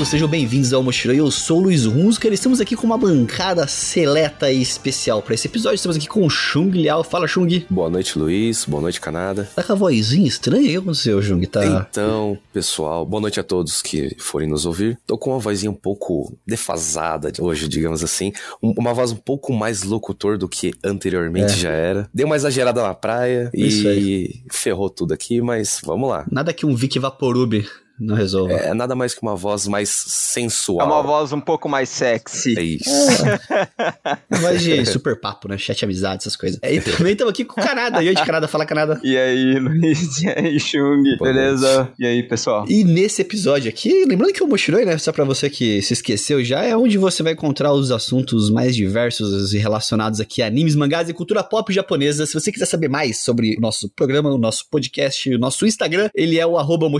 todos, sejam bem-vindos ao Mochilão. Eu sou o Luiz Hunsker. Estamos aqui com uma bancada seleta e especial para esse episódio. Estamos aqui com o Chung Liao. Fala, Chung. Boa noite, Luiz. Boa noite, Canada. Tá com a vozinha estranha? O que aconteceu, Chung? Tá... Então, pessoal, boa noite a todos que forem nos ouvir. Tô com uma vozinha um pouco defasada hoje, digamos assim. Uma voz um pouco mais locutor do que anteriormente é. já era. Deu uma exagerada na praia Isso e aí. ferrou tudo aqui, mas vamos lá. Nada que um Vic Vaporub não resolve. É nada mais que uma voz mais sensual. É uma voz um pouco mais sexy. É isso. É. voz de super papo, né? Chat amizade, essas coisas. E também estamos aqui com o Canada. E aí, Canada, fala Canada. E aí, Luiz? E aí, Chung? Beleza? E aí, pessoal? E nesse episódio aqui, lembrando que o Mochiroi, né? Só pra você que se esqueceu já, é onde você vai encontrar os assuntos mais diversos e relacionados aqui a animes, mangás e cultura pop japonesa. Se você quiser saber mais sobre o nosso programa, o nosso podcast, o nosso Instagram, ele é o arroba.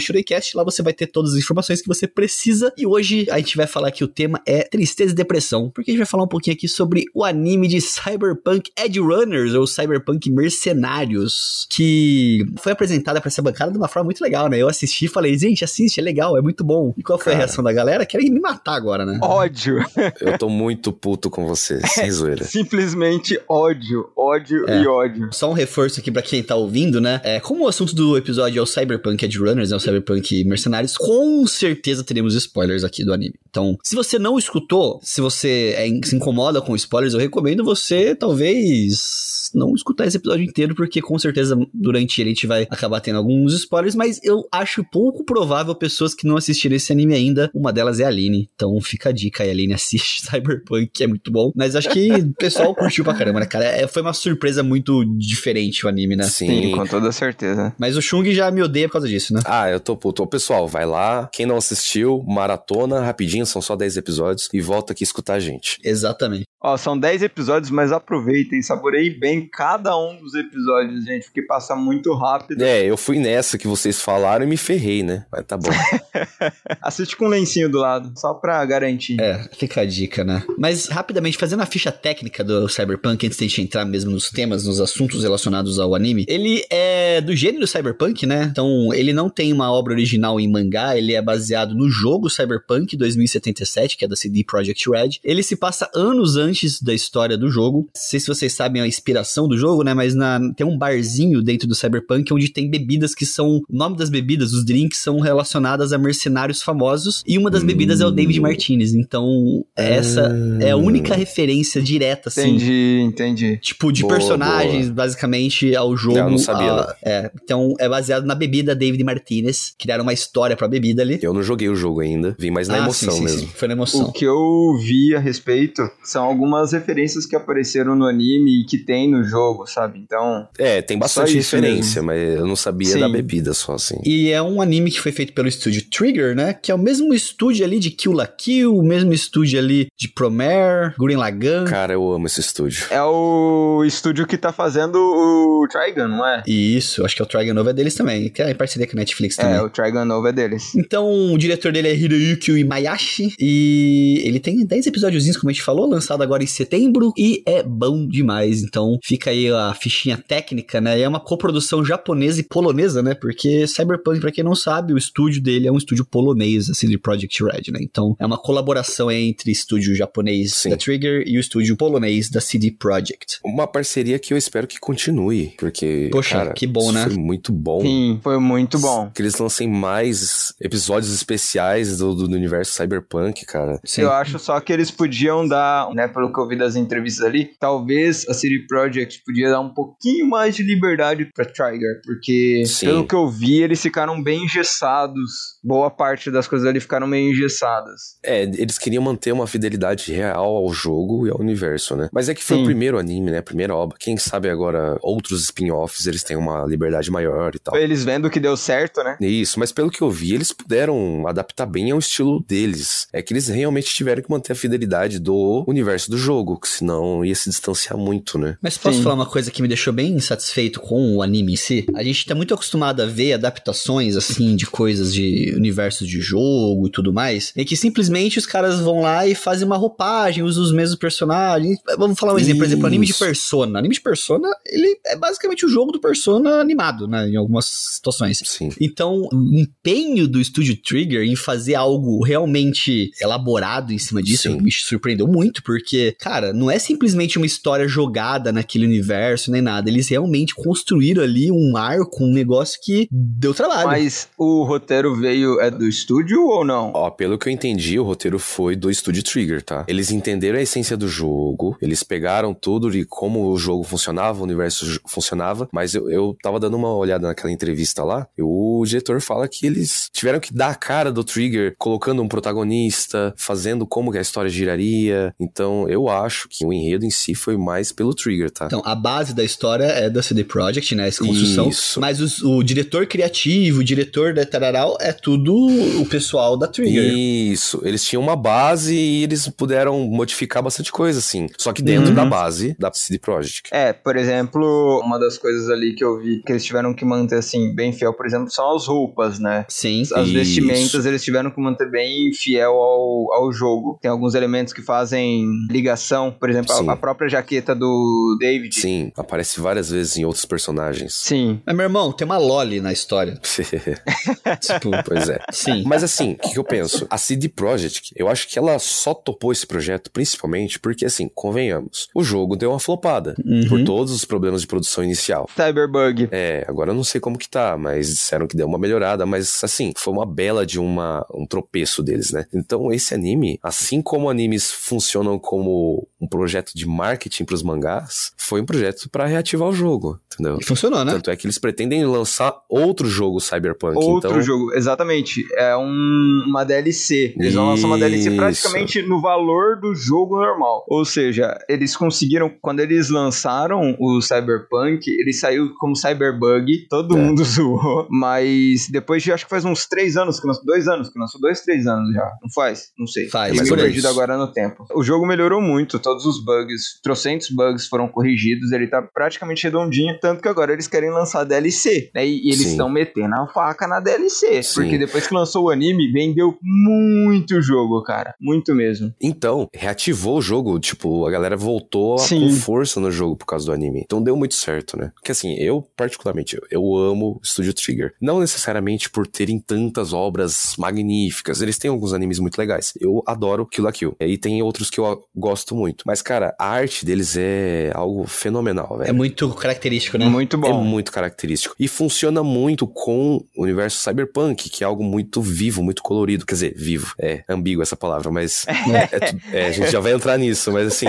Lá você vai vai ter todas as informações que você precisa. E hoje a gente vai falar que o tema é tristeza e depressão, porque a gente vai falar um pouquinho aqui sobre o anime de Cyberpunk Edge Runners ou Cyberpunk Mercenários, que foi apresentada para essa bancada de uma forma muito legal, né? Eu assisti e falei, gente, assiste, é legal, é muito bom. E qual foi Cara, a reação da galera? Querem me matar agora, né? Ódio. Eu tô muito puto com você, sem zoeira. Simplesmente ódio, ódio é. e ódio. Só um reforço aqui para quem tá ouvindo, né? É, como o assunto do episódio é o Cyberpunk Edge Runners, é o Cyberpunk Mercenários com certeza teremos spoilers aqui do anime. Então, se você não escutou, se você é, se incomoda com spoilers, eu recomendo você talvez não escutar esse episódio inteiro, porque com certeza durante ele a gente vai acabar tendo alguns spoilers, mas eu acho pouco provável pessoas que não assistiram esse anime ainda. Uma delas é a Aline. Então fica a dica aí, Aline, assiste Cyberpunk, que é muito bom. Mas acho que o pessoal curtiu pra caramba, né, cara? É, foi uma surpresa muito diferente o anime, né? Sim, Sim, com toda certeza. Mas o Chung já me odeia por causa disso, né? Ah, eu tô puto. Pessoal, vai lá. Quem não assistiu, maratona, rapidinho, são só 10 episódios e volta aqui escutar a gente. Exatamente. Ó, são 10 episódios, mas aproveitem, saboreiem bem cada um dos episódios, gente, porque passa muito rápido. É, eu fui nessa que vocês falaram e me ferrei, né? Mas tá bom. Assiste com um lencinho do lado, só pra garantir. É, fica a dica, né? Mas rapidamente, fazendo a ficha técnica do Cyberpunk, antes de a gente entrar mesmo nos temas, nos assuntos relacionados ao anime, ele é do gênero Cyberpunk, né? Então, ele não tem uma obra original em mangá, ele é baseado no jogo Cyberpunk 2077, que é da CD Projekt Red. Ele se passa anos antes da história do jogo. Não sei se vocês sabem a inspiração do jogo, né? Mas na, tem um barzinho dentro do Cyberpunk onde tem bebidas que são. O nome das bebidas, os drinks, são relacionadas a mercenários famosos. E uma das hum. bebidas é o David Martinez. Então, essa é a única referência direta, assim. Entendi, entendi. Tipo, de boa, personagens, boa. basicamente, ao jogo. Não, não sabia. A, é, então, é baseado na bebida David Martinez. Criaram uma história pra bebida ali. Eu não joguei o jogo ainda, vi mais na ah, emoção sim, sim, mesmo. Sim. Foi na emoção. O que eu vi a respeito são algumas referências que apareceram no anime e que tem no jogo, sabe? Então. É, tem bastante referência, mas eu não sabia da bebida só assim. E é um anime que foi feito pelo estúdio Trigger, né? Que é o mesmo estúdio ali de Kill la Kill, o mesmo estúdio ali de Promare, Gurren Lagann. Cara, eu amo esse estúdio. É o estúdio que tá fazendo o Trigun, não é? Isso, acho que é o Trigun novo é deles também, que é em parceria com a Netflix também. É, o Trigun novo é deles. Então, o diretor dele é Hiroyuki Imayashi e ele tem 10 episódiozinhos, como a gente falou, lançado agora em setembro e é bom demais. Então, fica aí a fichinha técnica, né? E é uma coprodução japonesa e polonesa, né? Porque Cyberpunk, para quem não sabe, o estúdio dele é um estúdio polonês, assim, de Project Red, né? Então, é uma colaboração entre estúdio japonês Sim. da Trigger e o estúdio polonês da CD Projekt. Uma parceria que eu espero que continue, porque, Poxa, cara, que bom, né? Foi muito bom. Sim, foi muito bom. Que eles lancem mais episódios especiais do, do, universo cyberpunk, cara. Sim. Eu acho só que eles podiam dar, né, pelo que eu vi das entrevistas ali, talvez a CD Projekt podia dar um pouquinho mais de liberdade pra Trigger, porque Sim. pelo que eu vi, eles ficaram bem engessados. Boa parte das coisas ali ficaram meio engessadas. É, eles queriam manter uma fidelidade real ao jogo e ao universo, né? Mas é que foi Sim. o primeiro anime, né? A primeira obra. Quem sabe agora outros spin-offs eles têm uma liberdade maior e tal. Eles vendo que deu certo, né? Isso, mas pelo que eu vi, eles puderam adaptar bem ao estilo deles. É que eles realmente tiveram que manter a fidelidade do universo do jogo, que senão ia se distanciar muito, né? Mas posso Sim. falar uma coisa que me deixou bem insatisfeito com o anime em si? A gente tá muito acostumado a ver adaptações, assim, de coisas de universo de jogo e tudo mais, em que simplesmente os caras vão lá e fazem uma roupagem, usam os mesmos personagens. Vamos falar um exemplo, por exemplo, anime de Persona. Anime de Persona, ele é basicamente o jogo do Persona animado, né, em algumas situações. Sim. Então, o empenho do estúdio Trigger em fazer algo realmente elaborado em cima disso Sim. me surpreendeu muito, porque, cara, não é simplesmente uma história jogada naquele universo nem nada. Eles realmente construíram ali um arco, um negócio que deu trabalho. Mas o roteiro veio é do estúdio ou não? Ó, pelo que eu entendi, o roteiro foi do estúdio Trigger, tá? Eles entenderam a essência do jogo, eles pegaram tudo de como o jogo funcionava, o universo funcionava, mas eu, eu tava dando uma olhada naquela entrevista lá, e o diretor fala que eles tiveram que dar a cara do Trigger, colocando um protagonista, fazendo como que a história giraria. Então, eu acho que o enredo em si foi mais pelo Trigger, tá? Então, a base da história é da CD Projekt, né? Essa construção. Isso. Mas os, o diretor criativo, o diretor da Tararal é tudo o pessoal da Trigger. Isso. Eles tinham uma base e eles puderam modificar bastante coisa, assim. Só que dentro uhum. da base da CD Projekt. É, por exemplo, uma das coisas ali que eu vi que eles tiveram que manter, assim, bem fiel, por exemplo, são as roupas, né? Sim. As isso. vestimentas eles tiveram que manter bem fiel ao, ao jogo. Tem alguns elementos que fazem ligação, por exemplo, a, a, própria jaqueta do David. Sim, aparece várias vezes em outros personagens. Sim. Mas, meu irmão, tem uma Loli na história. tipo, pois é. Sim. Mas assim, o que, que, eu penso? A CD Projekt, eu acho que ela só topou esse projeto principalmente porque, assim, convenhamos, o jogo deu uma flopada uhum. por todos os problemas de produção inicial. Cyberbug. É, agora eu não sei como que tá, mas disseram que deu uma melhorada, mas assim, foi uma bela de uma, um tropeço deles, né? Então esse anime, assim como animes funcionam como um projeto de marketing para os mangás, foi um projeto para reativar o jogo, entendeu? E funcionou, né? Tanto é que eles pretendem lançar outro jogo Cyberpunk. Outro então... jogo, exatamente. É um, uma DLC. Eles vão lançar uma DLC praticamente no valor do jogo normal. Ou seja, eles conseguiram, quando eles lançaram o Cyberpunk, ele saiu como Cyberbug, todo é. mundo zoou, mas depois de acho que faz uns três anos que lançou, dois anos que lançou, dois, três anos já. Não faz? Não sei. Faz. Mas perdido agora no tempo. O jogo melhorou muito, todos os bugs, trocentos bugs foram corrigidos, ele tá praticamente redondinho, tanto que agora eles querem lançar DLC, né? E, e eles estão metendo a faca na DLC, Sim. porque depois que lançou o anime, vendeu muito jogo, cara. Muito mesmo. Então, reativou o jogo, tipo, a galera voltou Sim. com força no jogo por causa do anime. Então deu muito certo, né? Porque assim, eu, particularmente, eu amo Studio Trigger. Não necessariamente por terem tantas obras magníficas. Eles têm alguns animes muito legais. Eu adoro Kill la Kill. E tem outros que eu gosto muito. Mas, cara, a arte deles é algo fenomenal, velho. É muito característico, né? Muito bom. É muito característico. E funciona muito com o universo cyberpunk, que é algo muito vivo, muito colorido. Quer dizer, vivo. É ambíguo essa palavra, mas é, é, a gente já vai entrar nisso. Mas assim,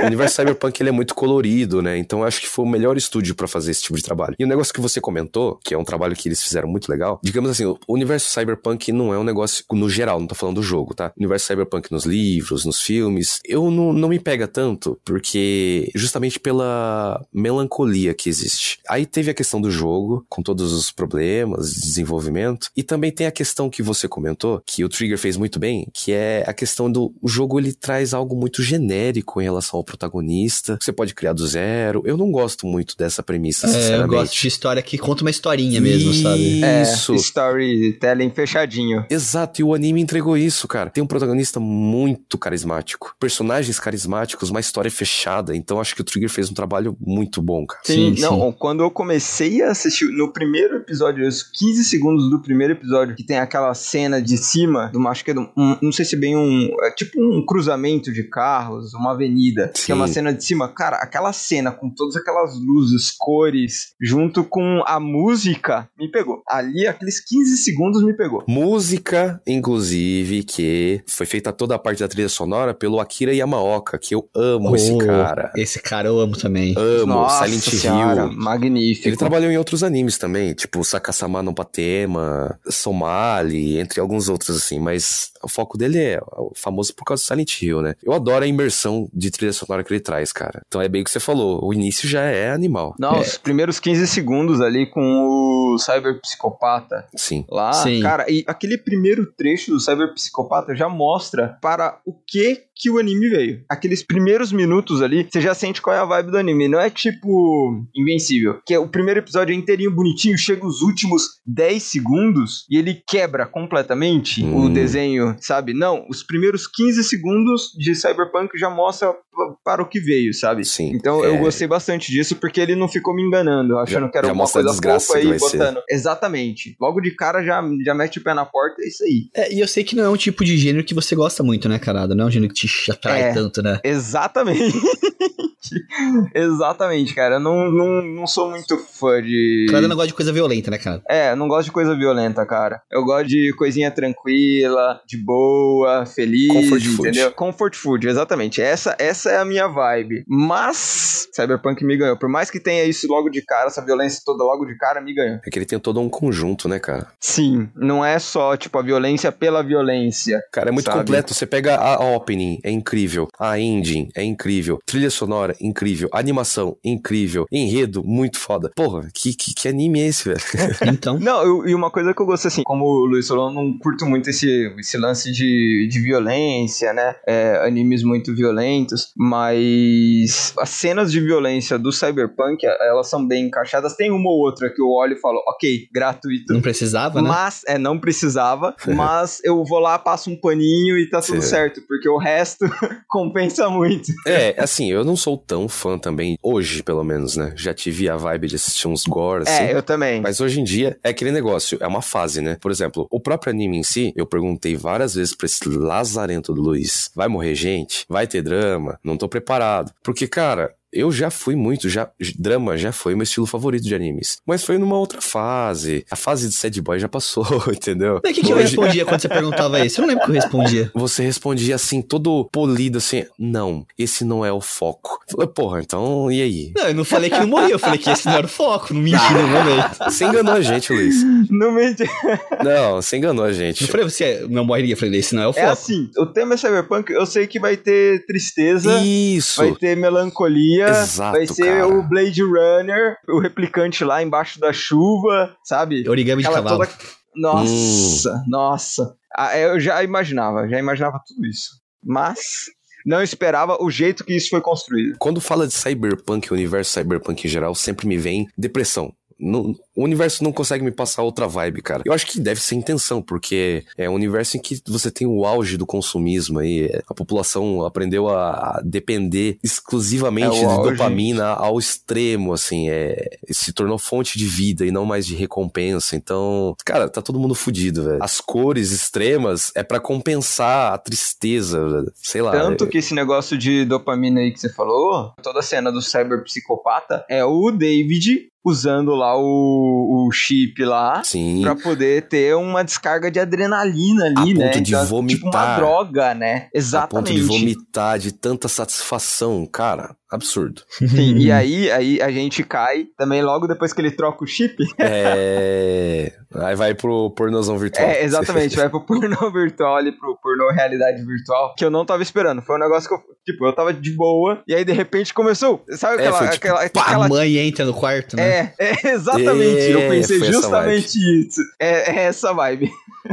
o universo cyberpunk ele é muito colorido, né? Então eu acho que foi o melhor estúdio para fazer esse tipo de trabalho. E o negócio que você comentou, que é um trabalho que eles fizeram muito legal, digamos assim, o universo cyberpunk não é um negócio no geral, não tô falando do jogo, tá? O universo cyberpunk nos livros, nos filmes, eu não, não me pega tanto, porque justamente pela melancolia que existe. Aí teve a questão do jogo, com todos os problemas, desenvolvimento, e também tem a questão que você comentou, que o Trigger fez muito bem, que é a questão do o jogo ele traz algo muito genérico em relação ao protagonista. Você pode criar do zero. Eu não gosto muito dessa premissa, é, Eu gosto de história que conta uma historinha mesmo, sabe? É, isso. Storytelling fechadinho. Exato, e o anime entregou isso, cara. Tem um protagonista muito carismático, personagens carismáticos, uma história fechada. Então acho que o Trigger fez um trabalho muito bom, cara. Sim, sim não, sim. quando eu comecei a assistir no primeiro episódio, os 15 segundos do primeiro episódio, que tem aquela cena de cima, do, acho que é do, um, não sei se é bem um, é tipo um cruzamento de carros, uma avenida, sim. que é uma cena de cima. Cara, aquela cena com todas aquelas luzes, cores, junto com a música, me pegou. Ali, aqueles 15 segundos me pegou. Música, inclusive, que foi feita toda a parte da trilha sonora pelo Akira Yamaoka, que eu amo oh, esse cara. Esse cara eu amo também. Amo, Nossa Silent senhora, Hill. Magnífico. Ele trabalhou em outros animes também, tipo Sakasama no Patema, Somali, entre alguns outros assim, mas o foco dele é famoso por causa do Silent Hill, né? Eu adoro a imersão de trilha sonora que ele traz, cara. Então é bem o que você falou, o início já é animal. Não, é. os primeiros 15 segundos ali com o Cyber Psicopata. Sim. Lá, Sim. cara, e aquele primeiro trecho do Cyber Psicopata já mostra para o que que o anime veio. Aqueles primeiros minutos ali, você já sente qual é a vibe do anime. Não é tipo Invencível, que é o primeiro episódio é inteirinho bonitinho, chega os últimos 10 segundos e ele quebra completamente hum. o desenho, sabe? Não, os primeiros 15 segundos de Cyberpunk já mostra para o que veio, sabe? Sim. Então é... eu gostei bastante disso porque ele não ficou me enganando, achando já, que era uma coisa fofa aí botando. Ser. Exatamente. Logo de cara já, já mete o pé na porta, é isso aí. É, e eu sei que não é um tipo de gênero que você gosta muito, né, carada? Não é um gênero que te atrai é, tanto, né? Exatamente. Exatamente, cara. Eu não, não, não sou muito fã de. Cara, não gosta de coisa violenta, né, cara? É, não gosto de coisa violenta, cara. Eu gosto de coisinha tranquila, de boa, feliz, Comfort entendeu? Food. Comfort food, exatamente. Essa, essa é a minha vibe. Mas Cyberpunk me ganhou. Por mais que tenha isso logo de cara, essa violência toda logo de cara, me ganhou. É que ele tem todo um conjunto, né, cara? Sim, não é só, tipo, a violência pela violência. Cara, é muito sabe? completo. Você pega a opening, é incrível. A ending, é incrível. Trilha sonora, incrível. Animação, incrível. Enredo, muito foda. Porra, que, que, que anime é esse, velho? então. Não, eu, e uma coisa que eu gosto assim, como o Luiz falou, eu não curto muito esse, esse lance de, de violência, né? É, animes muito violentos, mas as cenas de violência do Cyberpunk, elas são bem encaixadas. Tem uma ou outra que eu olho e falo, ok, gratuito. Não precisava, né? Mas, é, não precisava, mas eu vou lá, passo um paninho e tá tudo Sim. certo, porque o resto compensa muito. É, assim, eu não sou tão fã também, hoje pelo menos, né? Já tive a vibe de assistir uns gore, assim. É, eu também. Mas hoje em dia é aquele negócio, é uma fase, né? Por exemplo, o próprio anime em si, eu perguntei várias vezes pra esse lazarento do Luiz: vai morrer gente? Vai ter drama? Não tô preparado. Porque, cara, eu já fui muito, já drama já foi meu estilo favorito de animes. Mas foi numa outra fase. A fase de sad boy já passou, entendeu? Mas o que, que Hoje... eu respondia quando você perguntava isso? Eu não lembro o que eu respondia. Você respondia assim, todo polido, assim, não, esse não é o foco. Eu falei, porra, então e aí? Não, eu não falei que não morria, eu falei que esse não era o foco, não menti no momento. Você enganou a gente, Luiz. Não menti. Não, você enganou a gente. Eu falei, você não morreria, eu falei, esse não é o é foco. É assim, o tema é Cyberpunk, eu sei que vai ter tristeza, Isso. vai ter melancolia, Exato, vai ser cara. o Blade Runner, o replicante lá embaixo da chuva, sabe? Origami de cavalo. Toda... Nossa, hum. nossa. Ah, eu já imaginava, já imaginava tudo isso. Mas não esperava o jeito que isso foi construído. Quando fala de cyberpunk, o universo cyberpunk em geral, sempre me vem depressão. Não, o universo não consegue me passar outra vibe, cara. Eu acho que deve ser intenção, porque é um universo em que você tem o auge do consumismo aí. A população aprendeu a depender exclusivamente é de auge. dopamina ao extremo, assim. É, se tornou fonte de vida e não mais de recompensa. Então, cara, tá todo mundo fudido, velho. As cores extremas é para compensar a tristeza, velho. sei lá. Tanto é... que esse negócio de dopamina aí que você falou, toda a cena do cyberpsicopata é o David usando lá o, o chip lá Sim. pra poder ter uma descarga de adrenalina ali, a né? Ponto de então, vomitar. Tipo uma droga, né? Exatamente. A ponto de vomitar de tanta satisfação, cara. Absurdo. Sim, e aí, aí a gente cai também logo depois que ele troca o chip. É. Aí vai pro pornozão virtual. É, exatamente, vai pro pornô virtual ali, pro pornô realidade virtual, que eu não tava esperando. Foi um negócio que eu, tipo, eu tava de boa, e aí de repente começou. Sabe é, aquela. Foi, tipo, aquela, pá, aquela... A mãe entra no quarto, né? É, é exatamente. É, eu pensei justamente isso. É, é essa vibe.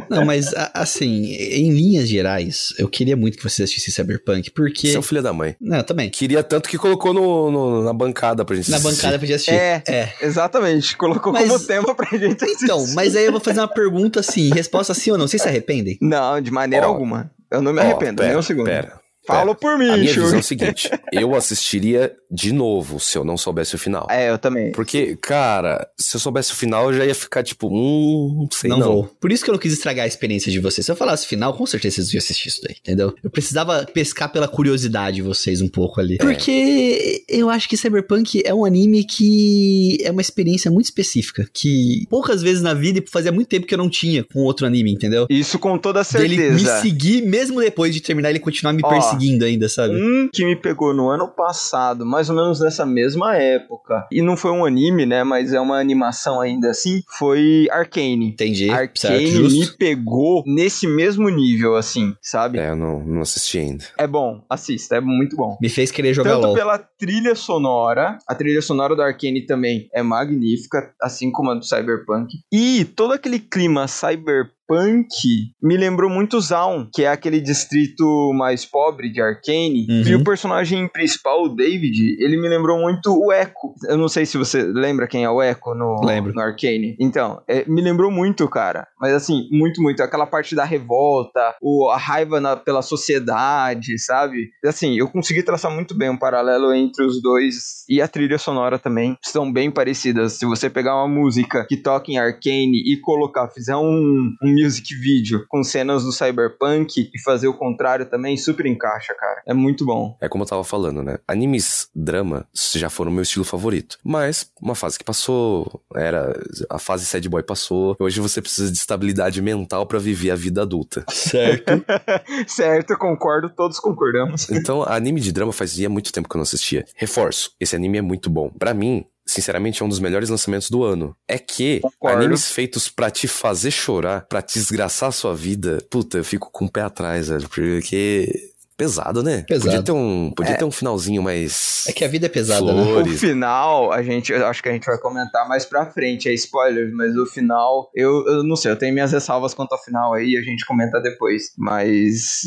Não, mas assim, em linhas gerais, eu queria muito que você assistisse Cyberpunk, porque. Seu filho da mãe. Não, também. Queria tanto que colocou no, no na bancada pra gente na assistir. Na bancada pra gente assistir. É, é. exatamente. Colocou mas, como tema pra gente assistir. Então, mas aí eu vou fazer uma pergunta assim, resposta sim ou não. Vocês se arrependem? Não, de maneira oh, alguma. Eu não me arrependo, oh, pera, nem um segundo. Pera. Fala por mim, A minha visão é o seguinte: eu assistiria de novo se eu não soubesse o final. É, eu também. Porque, cara, se eu soubesse o final, eu já ia ficar tipo, hum, sei não. Não vou. Por isso que eu não quis estragar a experiência de vocês. Se eu falasse o final, com certeza vocês iam assistir isso daí, entendeu? Eu precisava pescar pela curiosidade de vocês um pouco ali. É. Porque eu acho que Cyberpunk é um anime que é uma experiência muito específica. Que poucas vezes na vida, e fazia muito tempo que eu não tinha com outro anime, entendeu? Isso com toda certeza. Ele me seguir, mesmo depois de terminar, ele continuar me Ó, perseguindo ainda, sabe? Um que me pegou no ano passado, mais ou menos nessa mesma época, e não foi um anime, né, mas é uma animação ainda assim, foi Arcane. Entendi. Arcane certo, me pegou nesse mesmo nível, assim, sabe? É, eu não, não assisti ainda. É bom, assista, é muito bom. Me fez querer jogar Tanto LOL. pela trilha sonora, a trilha sonora do Arcane também é magnífica, assim como a do Cyberpunk, e todo aquele clima cyberpunk cyberpunk me lembrou muito Zaun, que é aquele distrito mais pobre de Arcane. Uhum. E o personagem principal, o David, ele me lembrou muito o Echo. Eu não sei se você lembra quem é o Echo no, Lembro. no Arcane. Então, é, me lembrou muito, cara. Mas assim, muito, muito. Aquela parte da revolta, o, a raiva na, pela sociedade, sabe? Assim, eu consegui traçar muito bem um paralelo entre os dois. E a trilha sonora também são bem parecidas. Se você pegar uma música que toca em Arcane e colocar, fizer um, um music video com cenas do Cyberpunk e fazer o contrário também, super encaixa, cara. É muito bom. É como eu tava falando, né? Animes drama já foram meu estilo favorito. Mas, uma fase que passou, era. A fase sad boy passou. Hoje você precisa de estabilidade mental para viver a vida adulta. Certo. certo, concordo, todos concordamos. Então, anime de drama fazia muito tempo que eu não assistia. Reforço, esse anime é muito bom. Para mim, sinceramente, é um dos melhores lançamentos do ano. É que Concordo. animes feitos para te fazer chorar, para te desgraçar a sua vida, puta, eu fico com o pé atrás, velho, porque pesado, né? Pesado. Podia ter um, podia é. ter um finalzinho mais. É que a vida é pesada, Flores. né? O final, a gente, eu acho que a gente vai comentar mais pra frente, é spoiler, mas o final, eu, eu não sei, eu tenho minhas ressalvas quanto ao final aí, a gente comenta depois. Mas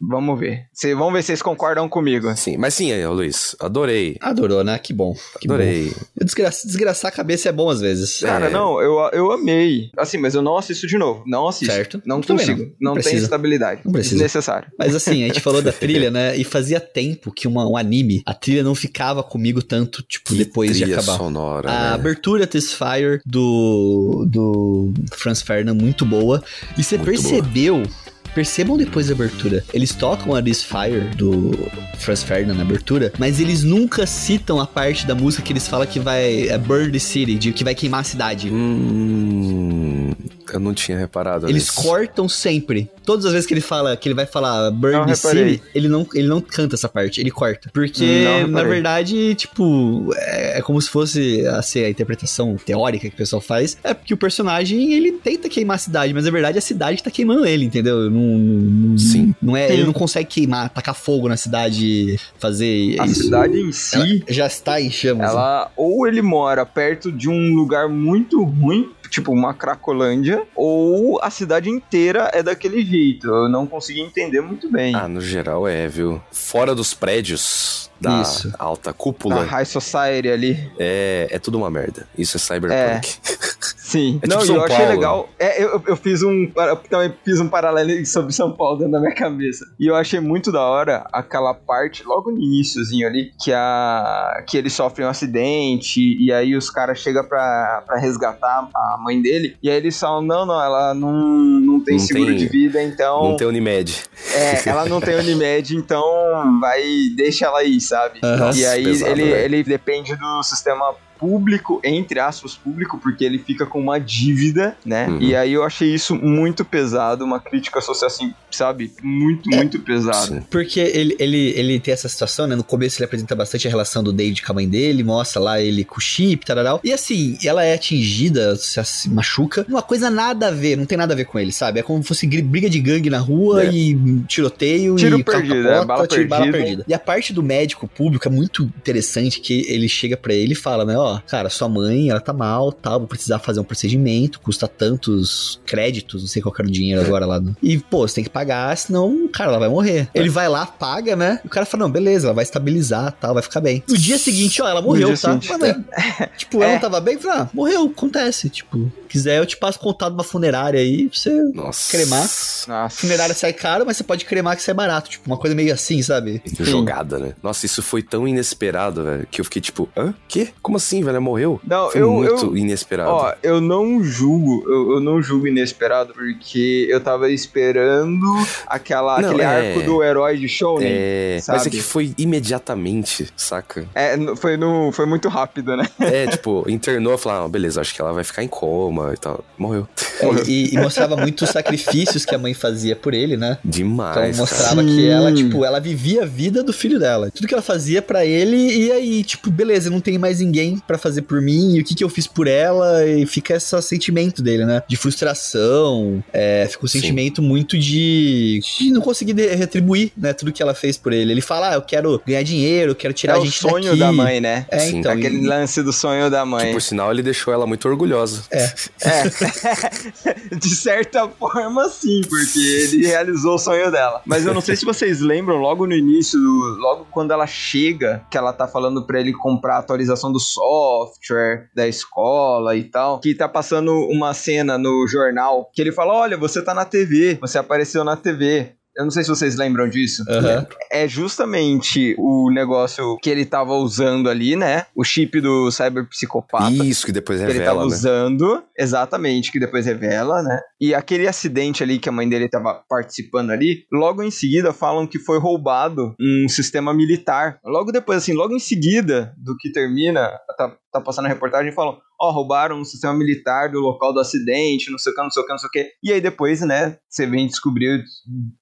vamos ver. Cê, vamos ver se vocês concordam comigo. Sim, mas sim, aí, Luiz, adorei. Adorou, né? Que bom. Que adorei. Bom. Desgraçar, desgraçar a cabeça é bom às vezes. Cara, é. não, eu, eu amei. Assim, mas eu não assisto de novo. Não assisto. Certo. Não consigo. Não, não tem estabilidade. Não precisa. Desnecessário. Mas assim, a gente falou da trilha, né? E fazia tempo que uma, um anime, a trilha não ficava comigo tanto, tipo, que depois de acabar. Sonora, a né? abertura This Fire do, do Franz Ferdinand, muito boa. E você percebeu boa. Percebam depois da abertura. Eles tocam a This Fire do Franz Ferdinand na abertura, mas eles nunca citam a parte da música que eles falam que vai é Burn the City, de que vai queimar a cidade. Hum, eu não tinha reparado. Eles nisso. cortam sempre. Todas as vezes que ele fala, que ele vai falar Burn. City, ele não, ele não canta essa parte, ele corta. Porque, na verdade, tipo, é, é, como se fosse a, ser a interpretação teórica que o pessoal faz. É porque o personagem, ele tenta queimar a cidade, mas na verdade a cidade tá queimando ele, entendeu? Não, não, Sim. Não é, Sim. Ele não consegue queimar, tacar fogo na cidade, fazer a isso. cidade em si já está em chamas. Ela, né? ou ele mora perto de um lugar muito ruim, tipo uma Cracolândia, ou a cidade inteira é daquele jeito. Eu não consegui entender muito bem. Ah, no geral é, viu? Fora dos prédios da Isso. alta cúpula. A High Society ali. É, é tudo uma merda. Isso é cyberpunk. É. Sim. É não, tipo eu Paulo. achei legal. É, eu, eu fiz um. Eu também fiz um paralelo sobre São Paulo dentro da minha cabeça. E eu achei muito da hora aquela parte, logo no iníciozinho ali, que a. que ele sofre um acidente e aí os caras chegam pra, pra resgatar a mãe dele. E aí eles falam: não, não, ela não, não tem Não seguro tem- de vida, então. Não tem Unimed. É, ela não tem Unimed, então vai, deixa ela aí, sabe? Aham. e aí pesado, ele, ele depende do sistema público, entre aspas, público, porque ele fica com uma dívida, né? Uhum. E aí eu achei isso muito pesado, uma crítica social, assim, sabe? Muito, muito pesado. Sim. Porque ele, ele, ele tem essa situação, né? No começo ele apresenta bastante a relação do David com a mãe dele, mostra lá ele com o chip, tararau. E assim, ela é atingida, se, machuca. Uma coisa nada a ver, não tem nada a ver com ele, sabe? É como se fosse briga de gangue na rua É. e tiroteio Tiro e perdido, capota, é, bala tiro- bala perdida. perdida. E a parte do médico público é muito interessante que ele chega pra ele e fala, né? Ó, cara, sua mãe, ela tá mal, tal, vou precisar fazer um procedimento, custa tantos créditos, não sei qual era o dinheiro agora lá. no- E, pô, você tem que pagar, senão, cara, ela vai morrer. Ele vai lá, paga, né? E o cara fala, não, beleza, ela vai estabilizar, tal, vai ficar bem. No dia seguinte, ó, ela morreu, tá? Mas, né, tipo, ela É. não tava bem? Falei, ah, morreu, acontece, tipo... Quiser, eu te passo contato de uma funerária aí, pra você Nossa. cremar. Nossa. Funerária sai caro, mas você pode cremar que sai barato. Tipo, uma coisa meio assim, sabe? Jogada, né? Nossa, isso foi tão inesperado, velho, que eu fiquei tipo, hã? Quê? Como assim, velho? Morreu? Não, foi eu- muito eu- inesperado. Ó, eu não julgo, eu, eu não julgo inesperado, porque eu tava esperando aquela, Não, aquele é. arco do herói de Shonen. é, mas é que foi imediatamente, saca? É, foi, no, foi muito rápido, né? É, tipo, internou, falou, ah, beleza, acho que ela vai ficar em coma e tal. Morreu. É, e, e mostrava muito os sacrifícios que a mãe fazia por ele, né? Então Demais, mostrava cara. que ela, tipo, ela vivia a vida do filho dela. Tudo que ela fazia pra ele, e aí, tipo, beleza, não tem mais ninguém pra fazer por mim, e o que que eu fiz por ela, e fica esse sentimento dele, né? De frustração, é, fica um Sim. sentimento muito de, de não conseguir de- retribuir, né? Tudo que ela fez por ele. Ele fala, ah, eu quero ganhar dinheiro, eu quero tirar é a o gente sonho daqui. da mãe, né? É, Sim. então. Aquele e- lance do sonho da Que, mãe. por sinal, ele deixou ela muito orgulhosa. É. de certa forma, sim, porque ele realizou o sonho dela. Mas eu não sei se vocês lembram, logo no início, logo quando ela chega, que ela tá falando pra ele comprar a atualização do software da escola e tal, que tá passando uma cena no jornal que ele fala: Olha, você tá na TV, você apareceu na TV. Eu não sei se vocês lembram disso. Uhum. É justamente o negócio que ele tava usando ali, né? O chip do cyberpsicopata. Isso, que depois revela, Que ele tava né? usando, exatamente, que depois revela, né? E aquele acidente ali que a mãe dele tava participando ali, logo em seguida falam que foi roubado um sistema militar. Logo depois, assim, logo em seguida do que termina, tá, tá passando a reportagem, falam, ó, oh, roubaram um sistema militar do local do acidente, não sei o que, não sei o que, não sei o que. E aí depois, né, você vem descobrir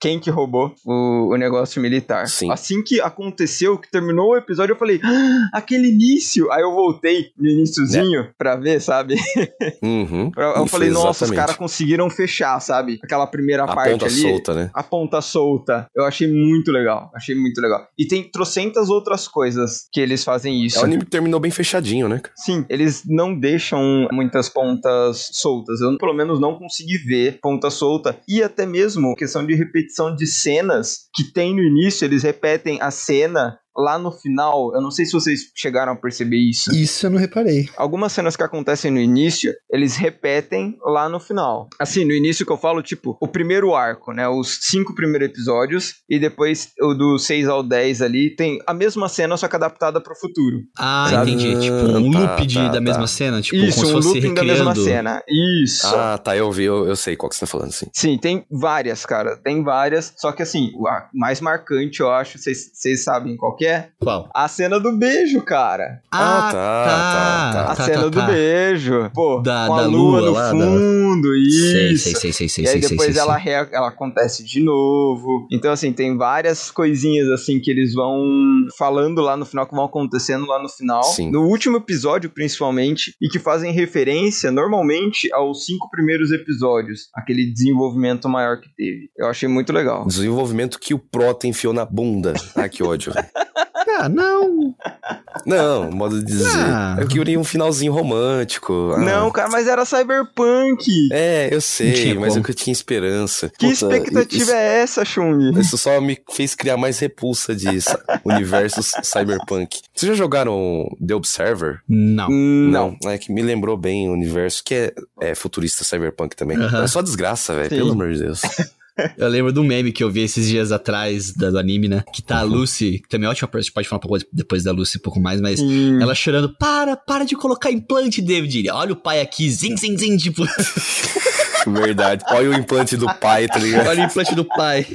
quem que roubou o, o negócio militar. Sim. Assim que aconteceu, que terminou o episódio, eu falei, ah, aquele início. Aí eu voltei no iníciozinho É. pra ver, sabe? Uhum. Eu, E falei, nossa, os exatamente. caras conseguiram fechar, sabe? Aquela primeira A parte ponta ali. solta, né? A ponta solta. Eu achei muito legal. Achei muito legal. E tem trocentas outras coisas que eles fazem isso. É, o anime terminou bem fechadinho, né? Sim, eles não deixam muitas pontas soltas. Eu, pelo menos, não consegui ver ponta solta. E até mesmo questão de repetição de cenas que tem no início, eles repetem a cena lá no final. Eu não sei se vocês chegaram a perceber isso. Isso eu não reparei. Algumas cenas que acontecem no início, eles repetem lá no final. Assim, no início que eu falo, tipo, o primeiro arco, né? Os cinco primeiros episódios, e depois o do 6 ao 10 ali, tem a mesma cena, só que adaptada pro futuro. Ah, Sabe? entendi. Tipo, um Tá, loop de, tá, da tá. mesma cena, tipo, Isso, como se um fosse looping da recriando. mesma cena. Isso. Ah, tá, eu vi, eu, eu sei qual que você tá falando, sim. Sim, tem várias, cara. Tem várias. Só que assim, a mais marcante, eu acho, vocês vocês sabem qual que é? Qual? A cena do beijo, cara. Ah, tá, tá, tá. A tá, cena tá, do tá. beijo. Pô, Da- com a da lua, lua no lá, da- fundo, Sei, isso. sei, sei, sei, sei, E aí sei, depois sei, ela, sei. rea- ela acontece de novo. Então, assim, tem várias coisinhas assim que eles vão falando lá no final, que vão acontecendo lá no final. Sim. No último episódio, principalmente, e que fazem referência normalmente aos cinco primeiros episódios. Aquele desenvolvimento maior que teve. Eu achei muito legal. Desenvolvimento que o Prota enfiou na bunda. Ah, que ódio. Ah, não. Não, modo de dizer. Ah. Eu queria um finalzinho romântico. Ah. Não, cara, mas era cyberpunk. É, eu sei, mas como. eu que tinha esperança. Que Puta, expectativa isso, é essa, Chung? Isso só me fez criar mais repulsa de universo cyberpunk. Vocês já jogaram The Observer? Não. Não. É que me lembrou bem o universo, que é, é futurista cyberpunk também. Aham. É só desgraça, velho, pelo amor de Deus. Eu lembro do meme que eu vi esses dias atrás da- do anime, né? Que tá a Lucy, que também é ótima, a gente pode falar um pouco depois da Lucy um pouco mais, mas Sim. ela chorando, para, para de colocar implante, David. Olha o pai aqui, zing, zing, zing, tipo, Verdade. Olha o implante do pai, tá ligado? olha o implante do pai.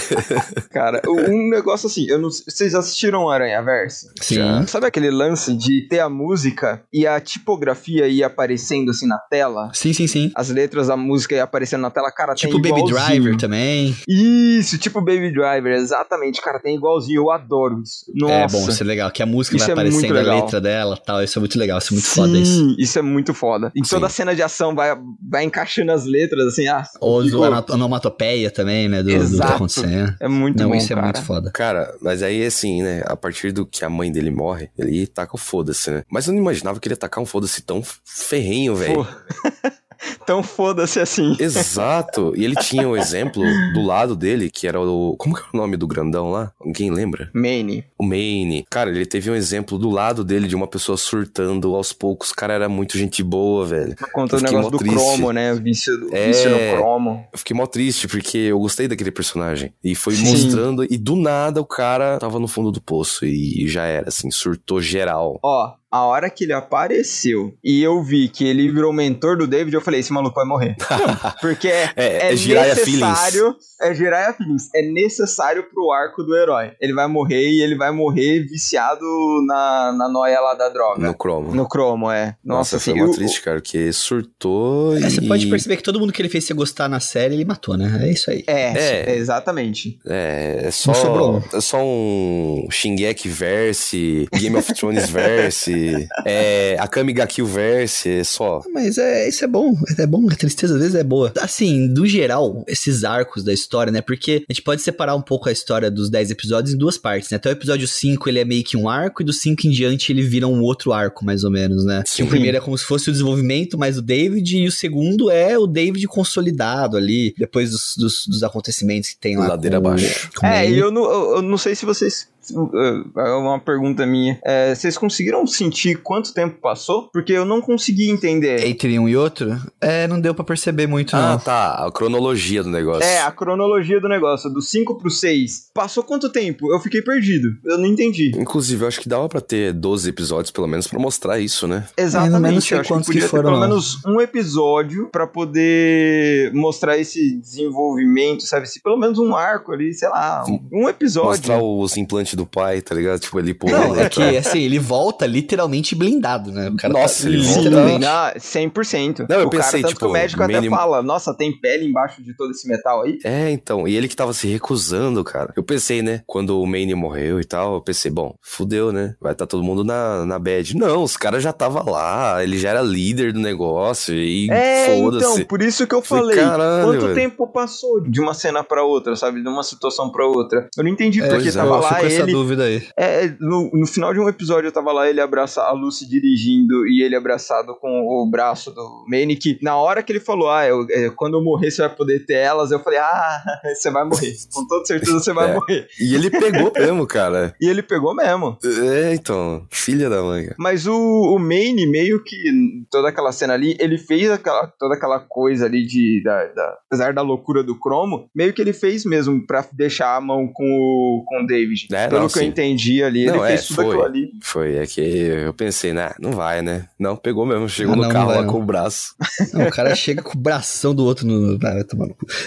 Cara, um negócio assim, eu não vocês assistiram Aranha Verso? Sim. Sabe aquele lance de ter a música e a tipografia ir aparecendo assim na tela? Sim, sim, sim. As letras da música ir aparecendo na tela, cara, Tipo tem Baby igualzinho. Driver também. Isso, tipo Baby Driver, exatamente, cara, tem igualzinho, eu adoro isso. Nossa. É bom, isso é legal. Que a música Isso vai é muito aparecendo, a letra dela tal. Isso é muito legal, isso é muito foda isso. Sim, isso é muito foda. Em Sim. toda a cena de ação vai, vai encaixando as letras, assim, ah, Ou ficou- a onomatopeia também, né? Do, do que tá Acontecendo. é muito Não, bom, isso é cara. muito foda. Cara, mas aí assim, né? A partir do que a mãe dele morre, ele taca o foda-se, né? Mas eu não imaginava que ele ia tacar um foda-se tão ferrenho, velho. Então foda-se assim. Exato. E ele tinha um exemplo do lado dele, que era o. Como que é o nome do grandão lá? Alguém lembra? Mane. O Maine. Cara, ele teve um exemplo do lado dele de uma pessoa surtando aos poucos. O cara era muito gente boa, velho. Conta Eu o fiquei negócio do triste. cromo, né? O vício, do, É. vício no cromo. Eu fiquei mó triste, porque eu gostei daquele personagem. E foi Sim. mostrando, e do nada o cara tava no fundo do poço e já era, assim, surtou geral. Ó, a hora que ele apareceu e eu vi que ele virou mentor do David, eu falei, esse maluco vai morrer. Porque é, É, é, é necessário. É Jiraiya Feelings. É necessário pro arco do herói. Ele vai morrer e ele vai morrer viciado na, na noia lá da droga. No cromo. No cromo, é. Nossa, Nossa, foi assim, mó o- triste, cara, porque surtou É, e... você pode perceber que todo mundo que ele fez você gostar na série, ele matou, né? É isso aí. É, É. exatamente. É, é só, sobrou é só um Shingeki verse, Game of Thrones verse, Verse, é, a Kamiga Kill Verse, é só. Mas é, isso é bom, é bom, a tristeza às vezes é boa. Assim, do geral, esses arcos da história, né? Porque a gente pode separar um pouco a história dos 10 episódios em duas partes, né? Até o episódio 5 ele é meio que um arco, e do 5 em diante ele vira um outro arco, mais ou menos, né? Sim. O primeiro é como se fosse o desenvolvimento mais o David, e o segundo é o David consolidado ali, depois dos, dos, dos acontecimentos que tem lá. Ladeira abaixo. É, e eu não, eu não sei se vocês uma pergunta minha. É, vocês conseguiram sentir quanto tempo passou? Porque eu não consegui entender. Entre um e outro? É, não deu para perceber muito, ah, não. tá. A cronologia do negócio. É, a cronologia do negócio. Do 5 pro 6. Passou quanto tempo? Eu fiquei perdido. Eu não entendi. Inclusive, eu acho que dava para ter 12 episódios, pelo menos, para mostrar isso, né? Exatamente. É, não sei eu acho que podia que foram, ter pelo menos um episódio para poder mostrar esse desenvolvimento, sabe? Se pelo menos um arco ali, sei lá, um episódio. Mostrar os implantes do pai, tá ligado? Tipo, ele pô. Não, é que assim, ele volta literalmente blindado, né? O cara tá Nossa, tá, ele literalmente. Ah, 100%. Não, eu o pensei, cara, tipo, que o médico até fala, nossa, tem pele embaixo de todo esse metal aí? É, então. E ele que tava se recusando, cara. Eu pensei, né? Quando o Manny morreu e tal, eu pensei, bom, fudeu, né? Vai estar tá todo mundo na, na bad. Não, os caras já tava lá, ele já era líder do negócio e é, foda-se. então, por isso que eu falei, Caralho, quanto velho. tempo passou de uma cena pra outra, sabe? De uma situação pra outra. Eu não entendi é, porque tava lá ele... essa dúvida aí. É, no, no final de um episódio eu tava lá, ele abraça a Lucy dirigindo e ele abraçado com o braço do que na hora que ele falou, ah, eu, é, quando eu morrer você vai poder ter elas, eu falei, ah, você vai morrer. Com toda certeza você vai é. morrer. E ele pegou mesmo, cara. E ele pegou mesmo. É, então, filha da mãe. Mas o, o Manny, meio que toda aquela cena ali, ele fez aquela, toda aquela coisa ali de, da, da, apesar da loucura do Cromo, meio que ele fez mesmo pra deixar a mão com o, com o David. É, Pelo não, que sim. eu entendi ali, não, ele é, fez tudo foi, ali. Foi, é que eu pensei, né, não vai, né? Não, pegou mesmo, chegou ah, no carro vai, lá não. com o braço. Não, o cara chega com o bração do outro no... Ah,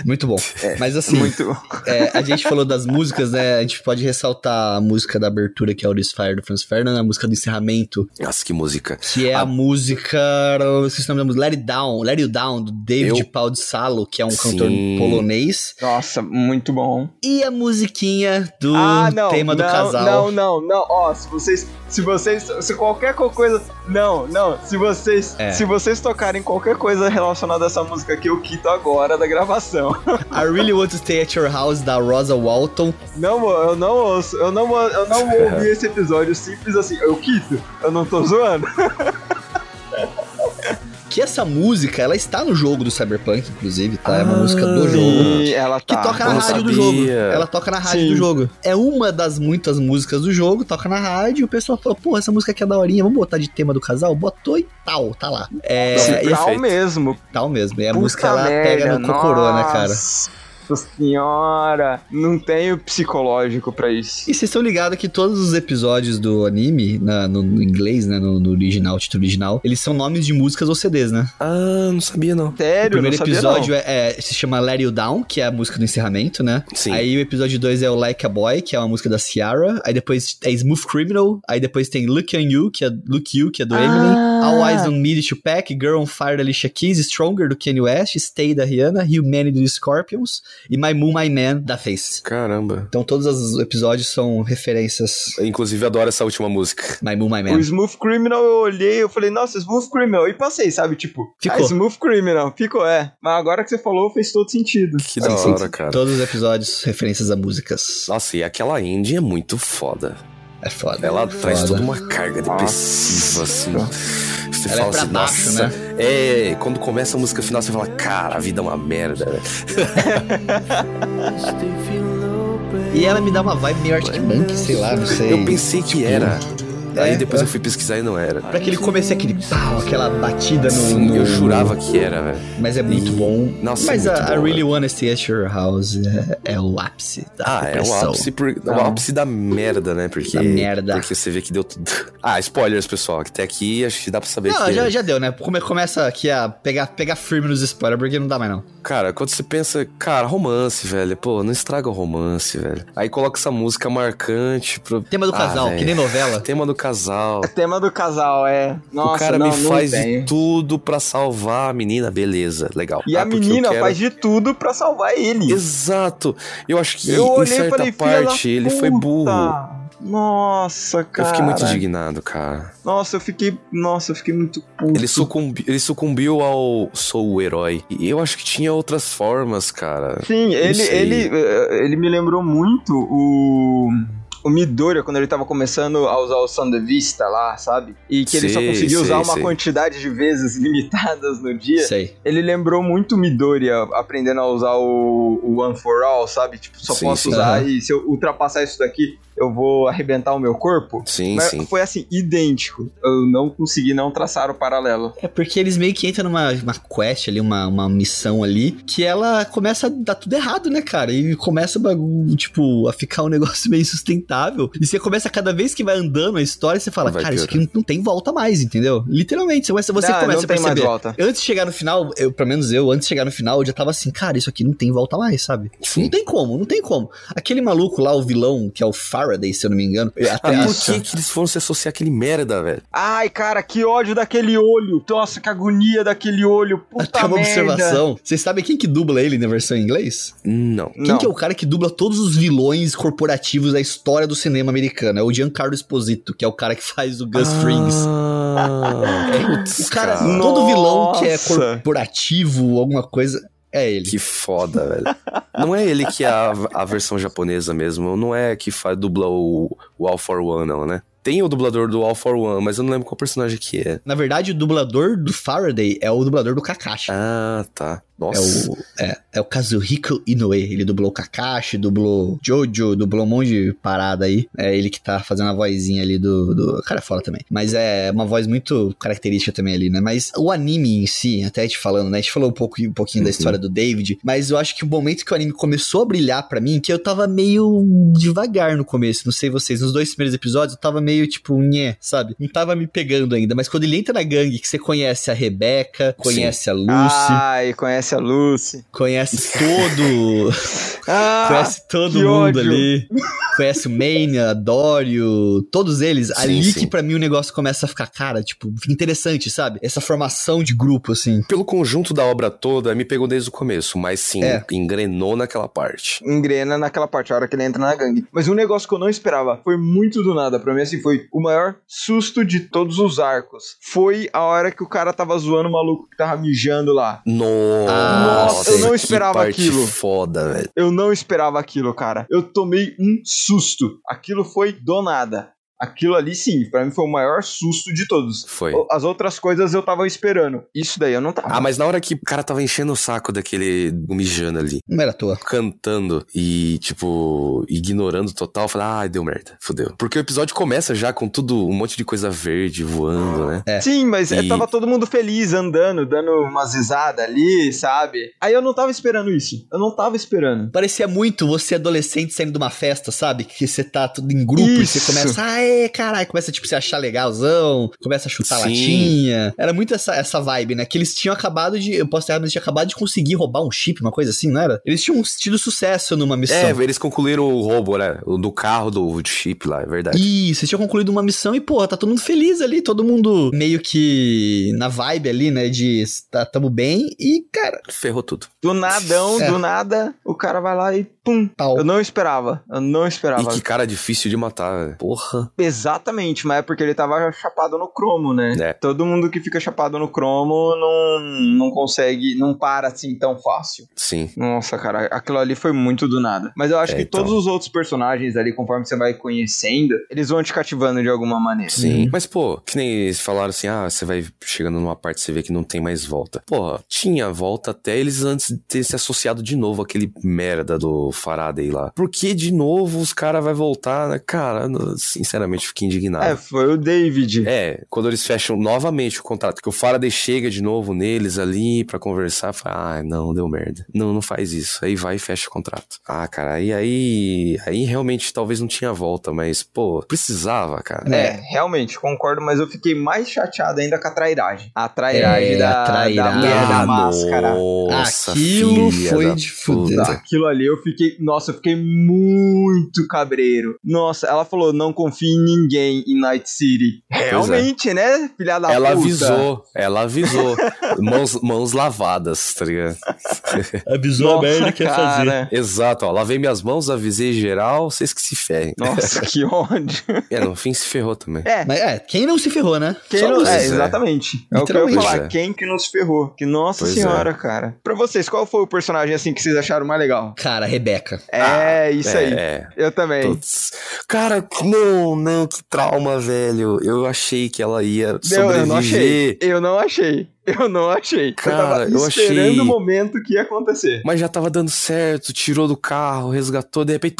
muito bom. É, Mas assim, muito... É, a gente falou das músicas, né, a gente pode ressaltar a música da abertura, que é o Fire do Franz Ferdinand, a música do encerramento. Nossa, que música. Que é a, a música, eu esqueci o nome da música, Let It Down, Let It Down, do David eu... Paul de Salo, que é um Sim. cantor polonês. Nossa, muito bom. E a musiquinha do ah, não, tema do não, casal. Não, não, não. Ó, se vocês. Se vocês. Se qualquer coisa. Não, não. Se vocês. É. Se vocês tocarem qualquer coisa relacionada a essa música aqui, eu quito agora da gravação. I really want to stay at your house da Rosa Walton. Não, eu não ouço. Eu não, eu não ouvi esse episódio simples assim. Eu quito. Eu não tô zoando. que essa música, ela está no jogo do Cyberpunk, inclusive, tá? É uma ah, música do jogo. Ela tá. Que toca na rádio sabia. do jogo. Ela toca na rádio Sim. do jogo. É uma das muitas músicas do jogo, toca na rádio, e o pessoal falou, pô, essa música aqui é daorinha, vamos botar de tema do casal? Botou e tal, tá lá. É, Sim, tal mesmo. Tal mesmo. E a Puta música, ela merda, pega no cocorô, né, cara? Nossa senhora, não tenho psicológico para isso. E vocês estão ligados que todos os episódios do anime, na, no, no, inglês, né, no, no, original, título original, eles são nomes de músicas ou CDs, né? Ah, não sabia não. Sério? O primeiro episódio é, é, se chama Let You Down, que é a música do encerramento, né? Sim. Aí o episódio 2 é o Like a Boy, que é uma música da Ciara. Aí depois é Smooth Criminal. Aí depois tem Look on You, que é Look You, que é do ah. Eminem. All Eyes on Me, do Pack. Girl on Fire, da Alicia Keys. Stronger, do Kanye West. Stay, da Rihanna. Humanity, do Scorpions. E My Moon, My Man, da Face. Caramba. Então todos os episódios são referências. Eu, inclusive, adoro essa última música. My Moon, My Man. O Smooth Criminal eu olhei, eu falei, nossa, Smooth Criminal. E passei, sabe? Tipo, Ficou. Ah, Smooth Criminal. Ficou, é. Mas agora que você falou, fez todo sentido. Que da hora, cara. Todos os episódios, referências a músicas. Nossa, e aquela indie é muito foda. É foda. Ela é traz foda. toda uma carga depressiva, assim. Você Ela fala é pra assim, baixo, nossa. né? É, quando começa a música final, você fala, cara, a vida é uma merda. né? E ela me dá uma vibe meio Arctic Monkey, sei lá, não sei. Eu pensei que Tipo, era. Aí É, depois é. eu fui pesquisar e não era. Pra aquele começo, aquele pau, aquela batida no. Sim, no- eu jurava que era, velho. Mas é muito E- bom. Nossa, Mas é a, muito a bom, Really. Wanna Stay at Your House é, é o ápice da Ah, é o ápice, por, o ápice da merda, né? Porque, Da merda. Porque você vê que deu tudo. Ah, spoilers, pessoal. Que até aqui acho que dá pra saber Não, que. já, já deu, né? Come- começa aqui a pegar, pegar firme nos spoilers, porque não dá mais não. Cara, quando você pensa, cara, romance, velho. Pô, não estraga o romance, velho. Aí coloca essa música marcante pro. Tema do Ah, casal, velho. que nem novela. Tema do casal. É tema do casal, é. Nossa, o cara não, me faz de tudo pra salvar a menina, beleza, legal. E Ah, a menina quero- faz de tudo pra salvar ele. Exato. Eu acho que Eu em olhei certa falei, parte ele foi puta. burro. Nossa, cara. Eu fiquei muito indignado, cara. Nossa, eu fiquei. Nossa, eu fiquei muito puto. Ele, sucumbi, ele sucumbiu ao sou o herói. E eu acho que tinha outras formas, cara. Sim, ele, ele, eh, ele me lembrou muito o o Midoriya, quando ele tava começando a usar o Sun Vista lá, sabe? E que sei, ele só conseguia usar uma sei. quantidade de vezes limitadas no dia. Ele lembrou muito o Midoriya aprendendo a usar o, o One for All, sabe? Tipo, só posso usar uhum. e se eu ultrapassar isso daqui, eu vou arrebentar o meu corpo. Sim, Mas sim. Foi assim, idêntico. Eu não consegui não traçar o paralelo. É porque eles meio que entram numa uma quest ali, uma, uma missão ali, que ela começa a dar tudo errado, né, cara? E começa, tipo, a ficar um negócio meio sustentável. E você começa, cada vez que vai andando a história, você fala, vai cara, isso aqui não, não, tem volta mais, entendeu? Literalmente, você, você não, começa a perceber. Antes de chegar no final, eu, pelo menos eu, antes de chegar no final, eu já tava assim, cara, isso aqui não tem volta mais, sabe? Sim. Não tem como, não tem como. Aquele maluco lá, o vilão, que é o Far Faraday, se eu não me engano. Até ah, por que, que eles foram se associar aquele merda, velho? Ai, cara, que ódio daquele olho. Nossa, que agonia daquele olho. Puta Até uma merda. observação. Vocês sabem quem que dubla ele na versão em inglês? Não. Quem não. que é o cara que dubla todos os vilões corporativos da história do cinema americano? É o Giancarlo Esposito, que é o cara que faz o Gus ah, Frings. o cara, cara, todo vilão que é corporativo, alguma coisa, é ele. Que foda, velho. não é ele que é a, a versão japonesa mesmo. Não é que faz, dubla o, o All for One, não, né? Tem o dublador do All for One, mas eu não lembro qual personagem que é. Na verdade, o dublador do Faraday é o dublador do Kakashi. Ah, tá. Nossa. É o, é, é o Kazuhiko Inoue. Ele dublou Kakashi, dublou Jojo, dublou um monte de parada aí. É ele que tá fazendo a vozinha ali do, do. Cara, é fora também. Mas é uma voz muito característica também ali, né? Mas o anime em si, até te falando, né? A gente falou um, pouco, um pouquinho uhum. da história do David, mas eu acho que o momento que o anime começou a brilhar para mim, que eu tava meio devagar no começo. Não sei vocês, nos dois primeiros episódios eu tava meio tipo, nhé, sabe? Não tava me pegando ainda. Mas quando ele entra na gangue, que você conhece a Rebeca, conhece Sim. a Lucy. Ah, e conhece a Lucy. Conhece todo. ah, conhece todo mundo ódio. ali. Conhece o Mania, Dório, todos eles. Sim, ali sim. que para mim o negócio começa a ficar, cara, tipo, interessante, sabe? Essa formação de grupo, assim. Pelo conjunto da obra toda, me pegou desde o começo, mas sim, é. engrenou naquela parte. Engrena naquela parte, a hora que ele entra na gangue. Mas um negócio que eu não esperava, foi muito do nada. Pra mim, assim, foi o maior susto de todos os arcos. Foi a hora que o cara tava zoando o maluco que tava mijando lá. Nossa. Nossa, eu não esperava aquilo. Foda, velho. Eu não esperava aquilo, cara. Eu tomei um susto. Aquilo foi do nada. Aquilo ali, sim, para mim foi o maior susto de todos. Foi. As outras coisas eu tava esperando. Isso daí eu não tava. Ah, mas na hora que o cara tava enchendo o saco daquele mijando ali. Não era tua. Cantando e, tipo, ignorando total, eu falei, ah, deu merda, fodeu. Porque o episódio começa já com tudo, um monte de coisa verde voando, né? É. Sim, mas e... tava todo mundo feliz, andando, dando umas risadas ali, sabe? Aí eu não tava esperando isso. Eu não tava esperando. Parecia muito você adolescente saindo de uma festa, sabe? Que você tá tudo em grupo isso. e você começa, ah, aê, caralho, começa, tipo, se achar legalzão, começa a chutar Sim. latinha. Era muito essa, essa vibe, né? Que eles tinham acabado de, eu posso ter mas eles tinham acabado de conseguir roubar um chip, uma coisa assim, não era? Eles tinham tido sucesso numa missão. É, eles concluíram o roubo, né? Do carro do chip lá, é verdade. Isso, eles tinham concluído uma missão e, pô, tá todo mundo feliz ali, todo mundo meio que na vibe ali, né? De tá, tamo bem e, cara. Ferrou tudo. Do nadão, é. do nada, o cara vai lá e pum. Pau. Eu não esperava. Eu não esperava. E que cara difícil de matar, velho. Porra. Exatamente, mas é porque ele tava chapado no cromo, né? É. Todo mundo que fica chapado no cromo não, não consegue, não para assim tão fácil. Sim. Nossa, cara, aquilo ali foi muito do nada. Mas eu acho é, que então... todos os outros personagens ali, conforme você vai conhecendo, eles vão te cativando de alguma maneira. Sim. Uhum. Mas, pô, que nem eles falaram assim, ah, você vai chegando numa parte, você vê que não tem mais volta. Porra, tinha volta até eles antes de ter se associado de novo aquele merda do Faraday lá. Por que de novo os caras vai voltar, né? Cara, sinceramente, fiquei indignado. É, foi o David. É, quando eles fecham novamente o contrato, que o Faraday chega de novo neles ali para conversar, fala, ah, não, deu merda. Não, não faz isso. Aí vai e fecha o contrato. Ah, cara, aí, aí, aí realmente talvez não tinha volta, mas, pô, precisava, cara. É, realmente, concordo, mas eu fiquei mais chateado ainda com a trairagem. A trairagem é, da, trairagem. da da máscara. Nossa, Aquilo foi de fuder. Aquilo ali eu fiquei, nossa, eu fiquei muito cabreiro. Nossa, ela falou: não confie em ninguém em Night City. É. Realmente, é. né, filha da ela puta? Avisou, ela avisou. mãos, mãos lavadas, tá ligado? Avisou Nossa, a merda que ia fazer. Exato, ó. Lavei minhas mãos, avisei geral, vocês que se ferrem. Nossa, que ódio. É, no fim se ferrou também. É. Mas é, quem não se ferrou, né? Quem não, é, exatamente. É o que eu ia falar. É. Quem que não se ferrou? Que nossa pois senhora, é. cara. Pra vocês, qual foi o personagem assim que vocês acharam mais legal? Cara, Rebeca. É, ah, isso é. aí. Eu também. Todos. Cara, não, não, que trauma, velho. Eu achei que ela ia sobreviver. Eu não achei. Eu não achei. Eu não achei. Cara, eu, eu esperando achei... o momento que ia acontecer. Mas já tava dando certo, tirou do carro, resgatou, de repente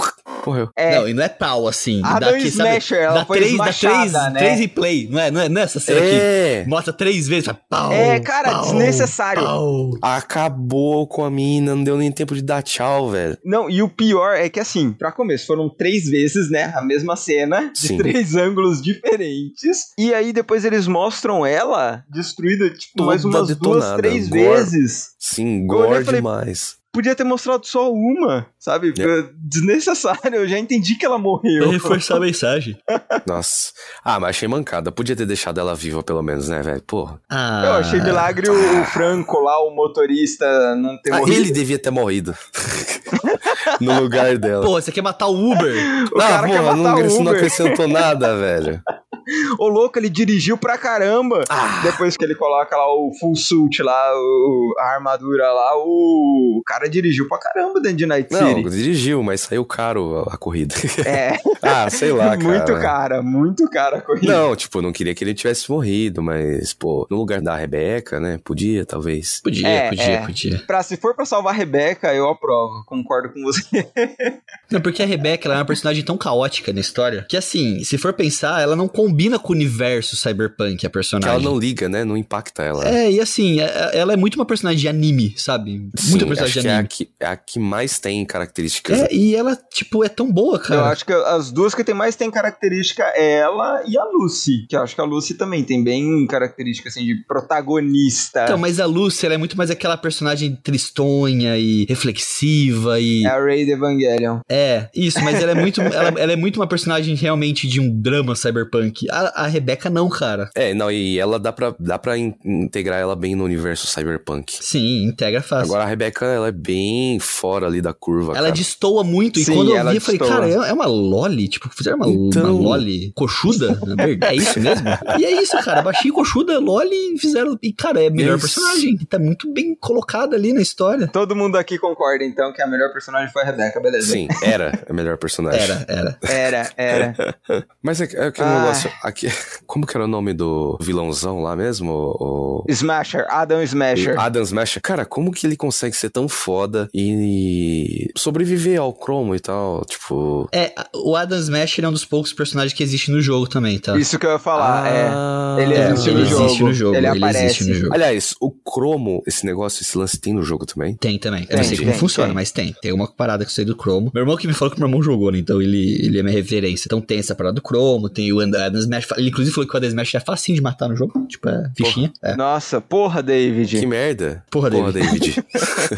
morreu. É. Não, e não é pau assim. A dá, Smasher, sabe, ela dá foi três, dá três, né? três replay, não é, não é nessa cena é. aqui. Mostra três vezes, fala, pau. É, cara, pau, desnecessário. Pau. Acabou com a mina, não deu nem tempo de dar tchau, velho. Não, e o pior é que assim, pra começo, foram três vezes, né, a mesma cena, de Sim. três ângulos diferentes. E aí depois eles mostram ela destruída, tipo, Toda mais umas detonada. duas, três gore. vezes. Sim, gore demais podia ter mostrado só uma, sabe? Yeah. Desnecessário, eu já entendi que ela morreu. Pra reforçar a mensagem. Nossa. Ah, mas achei mancada. Podia ter deixado ela viva, pelo menos, né, velho? Porra. Ah, eu achei milagre o, Franco lá, o motorista, não ter ah, morrido. Ele devia ter morrido. no lugar dela. Pô, você quer matar o Uber? O não, cara porra, quer matar não, o Uber. Isso não acrescentou nada, velho. O louco, ele dirigiu pra caramba. Ah. Depois que ele coloca lá o full suit lá, o, a armadura lá, o, o cara dirigiu pra caramba dentro de Night City. Não, dirigiu, mas saiu caro a, a corrida. É. ah, sei lá, cara. Muito cara, muito cara a corrida. Não, tipo, não queria que ele tivesse morrido, mas, pô, no lugar da Rebeca, né? Podia, talvez. Podia, é, podia, é. podia. Pra, se for pra salvar a Rebeca, eu aprovo. Concordo com você. não, porque a Rebeca, ela é uma personagem tão caótica na história, que assim, se for pensar, ela não combina com o universo cyberpunk, a personagem. Que ela não liga, né? Não impacta ela. É, e assim, é, ela é muito uma personagem de anime, sabe? Sim, Muita personagem de anime. É a, que, é a que mais tem características. É, e ela, tipo, é tão boa, cara. Eu acho que as duas que tem mais tem característica é ela e a Lucy. Que eu acho que a Lucy também tem bem característica, assim, de protagonista. Então, mas a Lucy, ela é muito mais aquela personagem tristonha e reflexiva e... É a Ray de Evangelion. É, isso, mas ela é muito, ela, ela, é muito uma personagem realmente de um drama cyberpunk. A, a Rebeca não, cara. É, não, e ela dá pra, dá pra integrar ela bem no universo cyberpunk. Sim, integra fácil. Agora a Rebeca, ela é bem fora ali da curva, Ela cara. destoa muito, Sim, e quando eu vi, eu falei, cara, é, é uma loli? Tipo, fizeram uma, então... uma loli coxuda? é isso mesmo? e é isso, cara, baixinho, coxuda, loli, fizeram... E, cara, é a melhor personagem, tá muito bem colocada ali na história. Todo mundo aqui concorda, então, que a melhor personagem foi a Rebeca, beleza? Sim, era a melhor personagem. Era, era. Era, era. Mas é, é aquele ah. negócio, aqui, como que era o nome do vilãozão lá mesmo? O... Smasher, Adam Smasher. Adam Smasher. Cara, como que ele consegue ser tão foda e sobreviver ao cromo e tal? Tipo. É, o Adam Smasher é um dos poucos personagens que existe no jogo também, tá? Isso que eu ia falar, é. ah, é. Ele, existe, é, no ele existe, no jogo. Ele, ele aparece. no jogo. Aliás, o cromo, esse negócio, esse lance tem no jogo também? Tem também. Tem, eu não sei como tem, funciona, tem. mas tem. Tem uma parada que eu sei do cromo. Meu irmão que me falou que meu irmão jogou, né? Então ele, ele é minha referência. Então tem essa parada do cromo, tem o Adam Smasher. Ele inclusive falou que o Adam Smash é facinho de matar no jogo. Tipo, é fichinha. É. Nossa, porra, David. Que merda. Porra, porra David. David.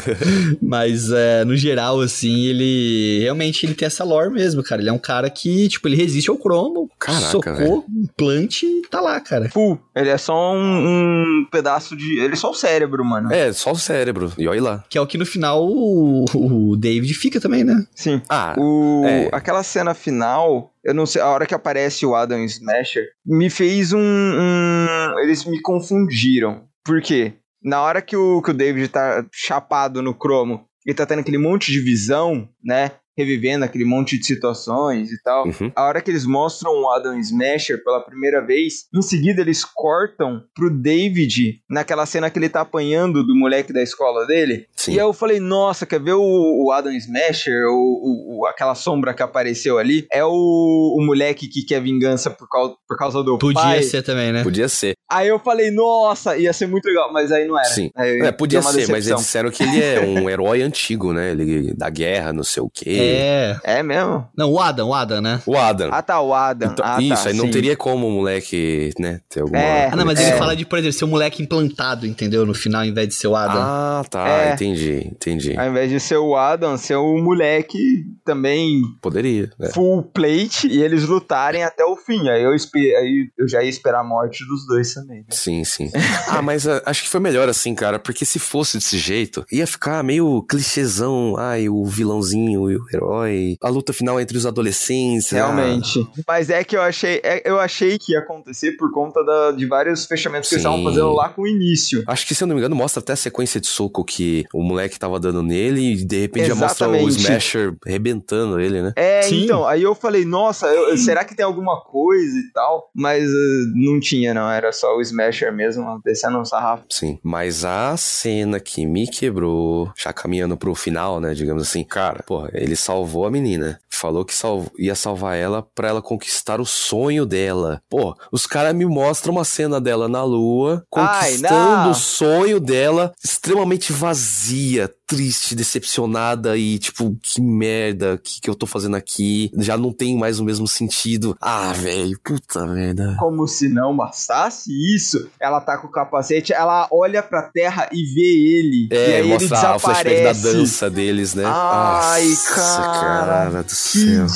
Mas, é, no geral, assim, ele... Realmente, ele tem essa lore mesmo, cara. Ele é um cara que, tipo, ele resiste ao cromo. Caraca, Socou, implante e tá lá, cara. Full. Ele é só um, um, pedaço de... Ele é só o cérebro, mano. É, só o cérebro. E olha lá. Que é o que, no final, o, o David fica também, né? Sim. Ah, o... É. Aquela cena final eu não sei, a hora que aparece o Adam Smasher, me fez um, um. eles me confundiram. Por quê? Na hora que o, que o David tá chapado no cromo e tá tendo aquele monte de visão, né? Revivendo aquele monte de situações e tal. Uhum. A hora que eles mostram o Adam Smasher pela primeira vez, em seguida eles cortam pro David naquela cena que ele tá apanhando do moleque da escola dele. Sim. E aí eu falei, nossa, quer ver o, o Adam Smasher, o, o, aquela sombra que apareceu ali? É o, o moleque que quer vingança por causa, por causa do Podia pai. ser também, né? Podia ser. Aí eu falei, nossa, ia ser muito legal, mas aí não era. Sim. Aí, é, podia ser, mas eles disseram que ele é um herói antigo, né? Ele da guerra, não sei o quê. É. É mesmo? Não, o Adam, o Adam, né? O Adam. Ah, tá, o Adam. Então, ah, isso, tá, aí não sim. teria como o moleque, né, ter alguma... É. Ah, não, mas É. ele fala de, por exemplo, ser um moleque implantado, entendeu? No final, ao invés de ser o Adam. Ah, tá, É. entendi, entendi. Ao invés de ser o Adam, ser o moleque também Poderia, né? full plate e eles lutarem até o fim. Aí eu, espe- aí eu já ia esperar a morte dos dois também. né? Sim, sim. Ah, mas ah, acho que foi melhor assim, cara, porque se fosse desse jeito, ia ficar meio clichêzão, ai, o vilãozinho e o herói, a luta final entre os adolescentes. Realmente. Mas é que eu achei, é- eu achei que ia acontecer por conta da- de vários fechamentos que eles Sim. estavam fazendo lá com o início. Acho que, se eu não me engano, mostra até a sequência de soco que o moleque tava dando nele e de repente já mostra o Exatamente. Smasher rebentando ele, né? É, Sim. então, aí eu falei, nossa, eu- será que tem alguma coisa e tal? Mas eh, não tinha, não, era só o Smasher mesmo, descendo um sarrafo. Sim. Mas a cena que me quebrou, já caminhando pro final, né, digamos assim, cara, porra, ele salvou a menina. Falou que salv- ia salvar ela pra ela conquistar o sonho dela. Pô, os caras me mostram uma cena dela na lua, Ai, conquistando não. o sonho dela, extremamente vazia, triste, decepcionada e tipo, que merda, o que, que eu tô fazendo aqui? Já não tem mais o mesmo sentido. Ah, velho, puta merda. Como se não bastasse isso, ela tá com o capacete, ela olha pra terra e vê ele. e É, aí ele mostrar o flashback da desaparece. dança deles, né? Ai, Nossa, cara, do Que céu.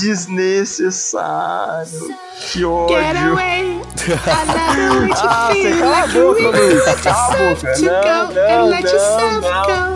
desnecessário. Que ódio. Get away. Ah, você cala a boca, Luiz. Cala a boca. Não, não, não, não.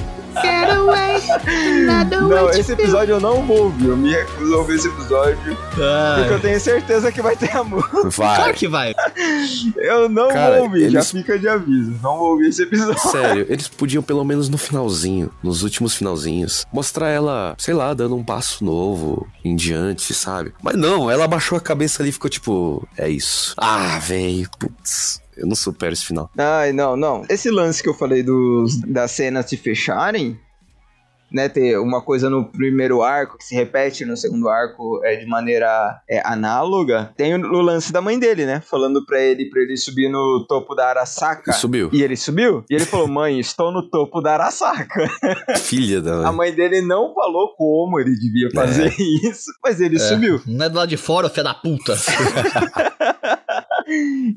Get away. I know Não, esse feel. episódio eu não vou ouvir. Eu me recuso a ouvir esse episódio. Porque eu tenho certeza que vai ter amor. Vai. claro que vai. Eu não Cara, vou ouvir, já eles- fica de aviso. Não vou ouvir esse episódio. Sério, eles podiam pelo menos no finalzinho, nos últimos finalzinhos, mostrar ela, sei lá, dando um passo novo em diante, sabe? Mas não, ela abaixou a cabeça ali e ficou tipo, é isso. Ah, velho, putz, eu não supero esse final. Ai, não, não. Esse lance que eu falei dos, das cenas se fecharem, né? Ter uma coisa no primeiro arco que se repete no segundo arco é, de maneira é, análoga. Tem o, o lance da mãe dele, né? Falando pra ele, pra ele subir no topo da Arasaka. E subiu. E ele subiu? E ele falou: Mãe, estou no topo da Arasaka. Filha da. A mãe dele não falou como ele devia fazer isso, mas ele É. subiu. Não é do lado de fora, ô filho da puta.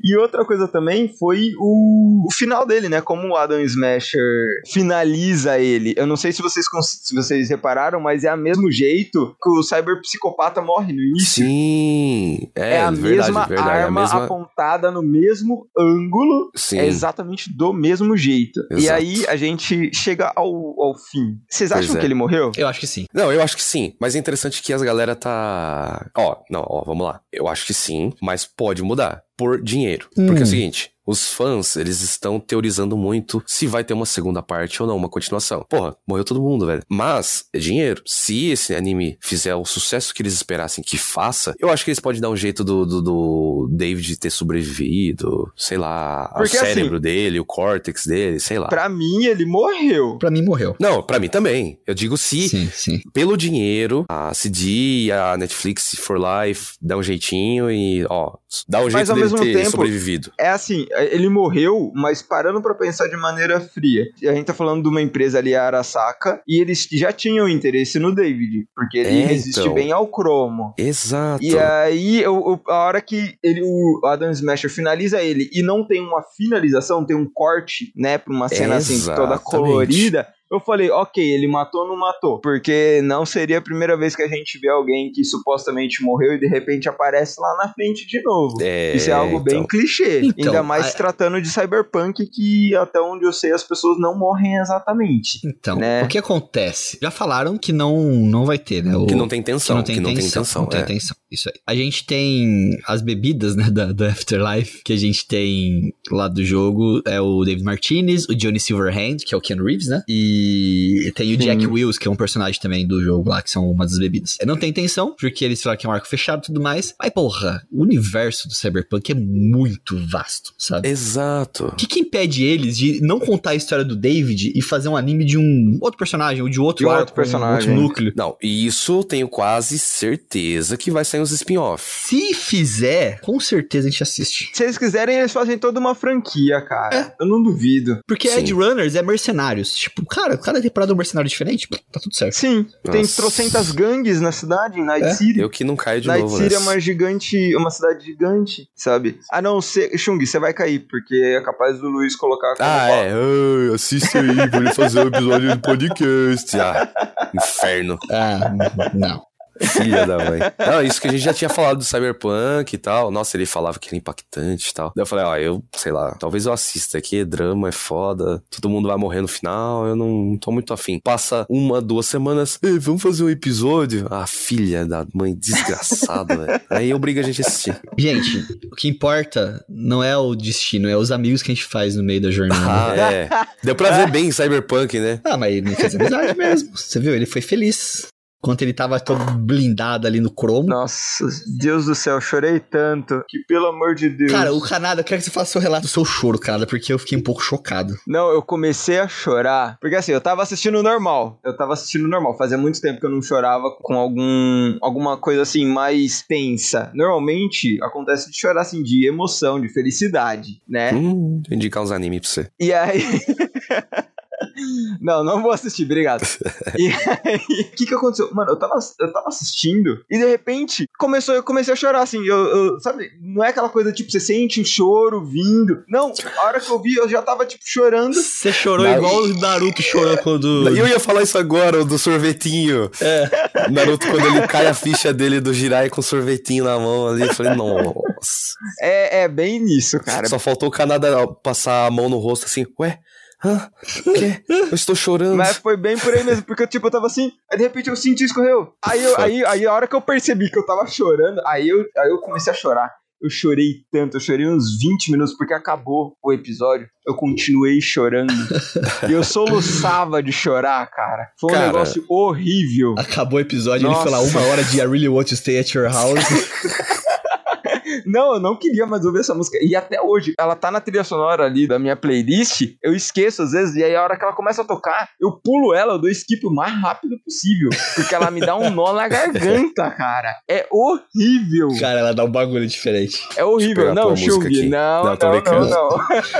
E outra coisa também foi o, o final dele, né? Como o Adam Smasher finaliza ele. Eu não sei se vocês, se vocês repararam, mas é a mesmo jeito que o cyberpsicopata morre no início. Sim, é, É, a verdade, mesma verdade. arma a mesma. apontada no mesmo ângulo. Sim. É exatamente do mesmo jeito. E Exato. aí a gente chega ao, ao fim. Vocês Pois acham é. que ele morreu? Eu acho que sim. Não, eu acho que sim. Mas é interessante que as galera tá. Ó, não, ó, vamos lá. Eu acho que sim, mas pode mudar. Por dinheiro. Porque é o Hum. seguinte. Os fãs, eles estão teorizando muito se vai ter uma segunda parte ou não, uma continuação. Porra, morreu todo mundo, velho. Mas é dinheiro. Se esse anime fizer o sucesso que eles esperassem que faça, eu acho que eles podem dar um jeito do, do, do David ter sobrevivido, sei lá, Porque, o assim, cérebro dele, o córtex dele, sei lá. Pra mim, ele morreu. Pra mim, morreu. Não, pra mim também. Eu digo se Sim, sim. pelo dinheiro, a CD, a Netflix for Life dá um jeitinho e, ó, dá um Mas, jeito ao dele mesmo ter tempo, sobrevivido. É assim, ele morreu, mas parando pra pensar de maneira fria. A gente tá falando de uma empresa ali, a Arasaka, e eles já tinham interesse no David, porque ele É, resiste então. bem ao cromo. Exato. E aí, eu- eu- a hora que ele, o Adam Smasher finaliza ele e não tem uma finalização, tem um corte, né, pra uma cena assim toda Exatamente. colorida. Eu falei, ok, ele matou ou não matou? Porque não seria a primeira vez que a gente vê alguém que supostamente morreu e de repente aparece lá na frente de novo. É, Isso é algo bem então. clichê. Então, Ainda mais a- se tratando de cyberpunk, que até onde eu sei as pessoas não morrem exatamente. Então, Né? o que acontece? Já falaram que não, não vai ter, né? O, Que não tem que tensão, não tem intenção. não tem é. intenção. Isso aí. A gente tem as bebidas, né, da, do Afterlife, que a gente tem lá do jogo. É o David Martinez, o Johnny Silverhand, que é o Ken Reeves, né? E tem o Sim. Jack Wills, que é um personagem também do jogo lá, que são uma das bebidas. Não tem intenção, porque eles falaram que é um arco fechado e tudo mais. Mas, porra, o universo do Cyberpunk é muito vasto, sabe? Exato. O que, que impede eles de não contar a história do David e fazer um anime de um outro personagem ou de outro De um arco, outro personagem. um outro núcleo? Não, e isso eu tenho quase certeza que vai sair os spin-off. Se fizer, com certeza a gente assiste. Se eles quiserem, eles fazem toda uma franquia, cara. É. Eu não duvido. Porque Sim. Edge Runners é mercenários. Tipo, cara, cada temporada é um mercenário diferente, tá tudo certo. Sim. Nossa. Tem trocentas gangues na cidade, em Night é. City. Eu que não caio de Night novo Night City é uma gigante, uma cidade gigante, sabe? Ah, não, cê, Chung, você vai cair, porque é capaz do Luiz colocar... Ah, é. Ai, assiste aí, vou fazer um episódio do podcast. Ah, inferno. Ah, não. Filha da mãe. Não, isso que a gente já tinha falado do Cyberpunk e tal. Nossa, ele falava que era impactante e tal. Daí eu falei, ó, ah, eu, sei lá, talvez eu assista aqui, é drama, é foda, todo mundo vai morrer no final, eu não tô muito afim. Passa uma, duas semanas, Ei, vamos fazer um episódio? Ah, filha da mãe, desgraçada, velho. Aí obriga a gente a assistir. Gente, o que importa não é o destino, é os amigos que a gente faz no meio da jornada. Ah, é. Deu pra ver bem Cyberpunk, né? Ah, mas ele fez amizade mesmo. Você viu? Ele foi feliz. Enquanto ele tava todo blindado ali no cromo. Nossa, Deus do céu, chorei tanto. Que pelo amor de Deus. Cara, o Canada, eu quero que você faça o seu relato do seu choro, cara, porque eu fiquei um pouco chocado. Não, eu comecei a chorar. Porque assim, eu tava assistindo normal. Eu tava assistindo normal. Fazia muito tempo que eu não chorava com algum alguma coisa assim mais tensa. Normalmente acontece de chorar assim de emoção, de felicidade, né? Hum, indicar uns animes pra você. E aí. Não, não vou assistir, obrigado. e aí, o que que aconteceu? Mano, eu tava, eu tava assistindo e de repente começou, eu comecei a chorar, assim, eu, eu, sabe, não é aquela coisa, tipo, você sente um choro vindo. Não, a hora que eu vi, eu já tava, tipo, chorando. Você chorou igual o Naruto chorou quando... Eu ia falar isso agora, do sorvetinho. É. Naruto, quando ele cai a ficha dele do Jirai com sorvetinho na mão ali, eu falei, nossa. É, é bem nisso, cara. Só faltou o Canadá passar a mão no rosto assim, ué, Hã? O quê? Eu estou chorando. Mas foi bem por aí mesmo, porque tipo, eu tava assim, aí de repente eu senti escorreu. Aí, eu, aí, aí a hora que eu percebi que eu tava chorando, aí eu, aí eu comecei a chorar. Eu chorei tanto, eu chorei uns 20 minutos, porque acabou o episódio. Eu continuei chorando. e eu soluçava de chorar, cara. Foi um cara, negócio horrível. Acabou o episódio, Nossa. ele foi lá uma hora de I really want to stay at your house. Não, eu não queria mais ouvir essa música. E até hoje, ela tá na trilha sonora ali da minha playlist. Eu esqueço às vezes, e aí a hora que ela começa a tocar, eu pulo ela, eu dou skip o mais rápido possível. Porque ela me dá um nó na garganta, cara. É horrível. Cara, ela dá um bagulho diferente. É horrível. Não, Chug, não, não, não, não, não.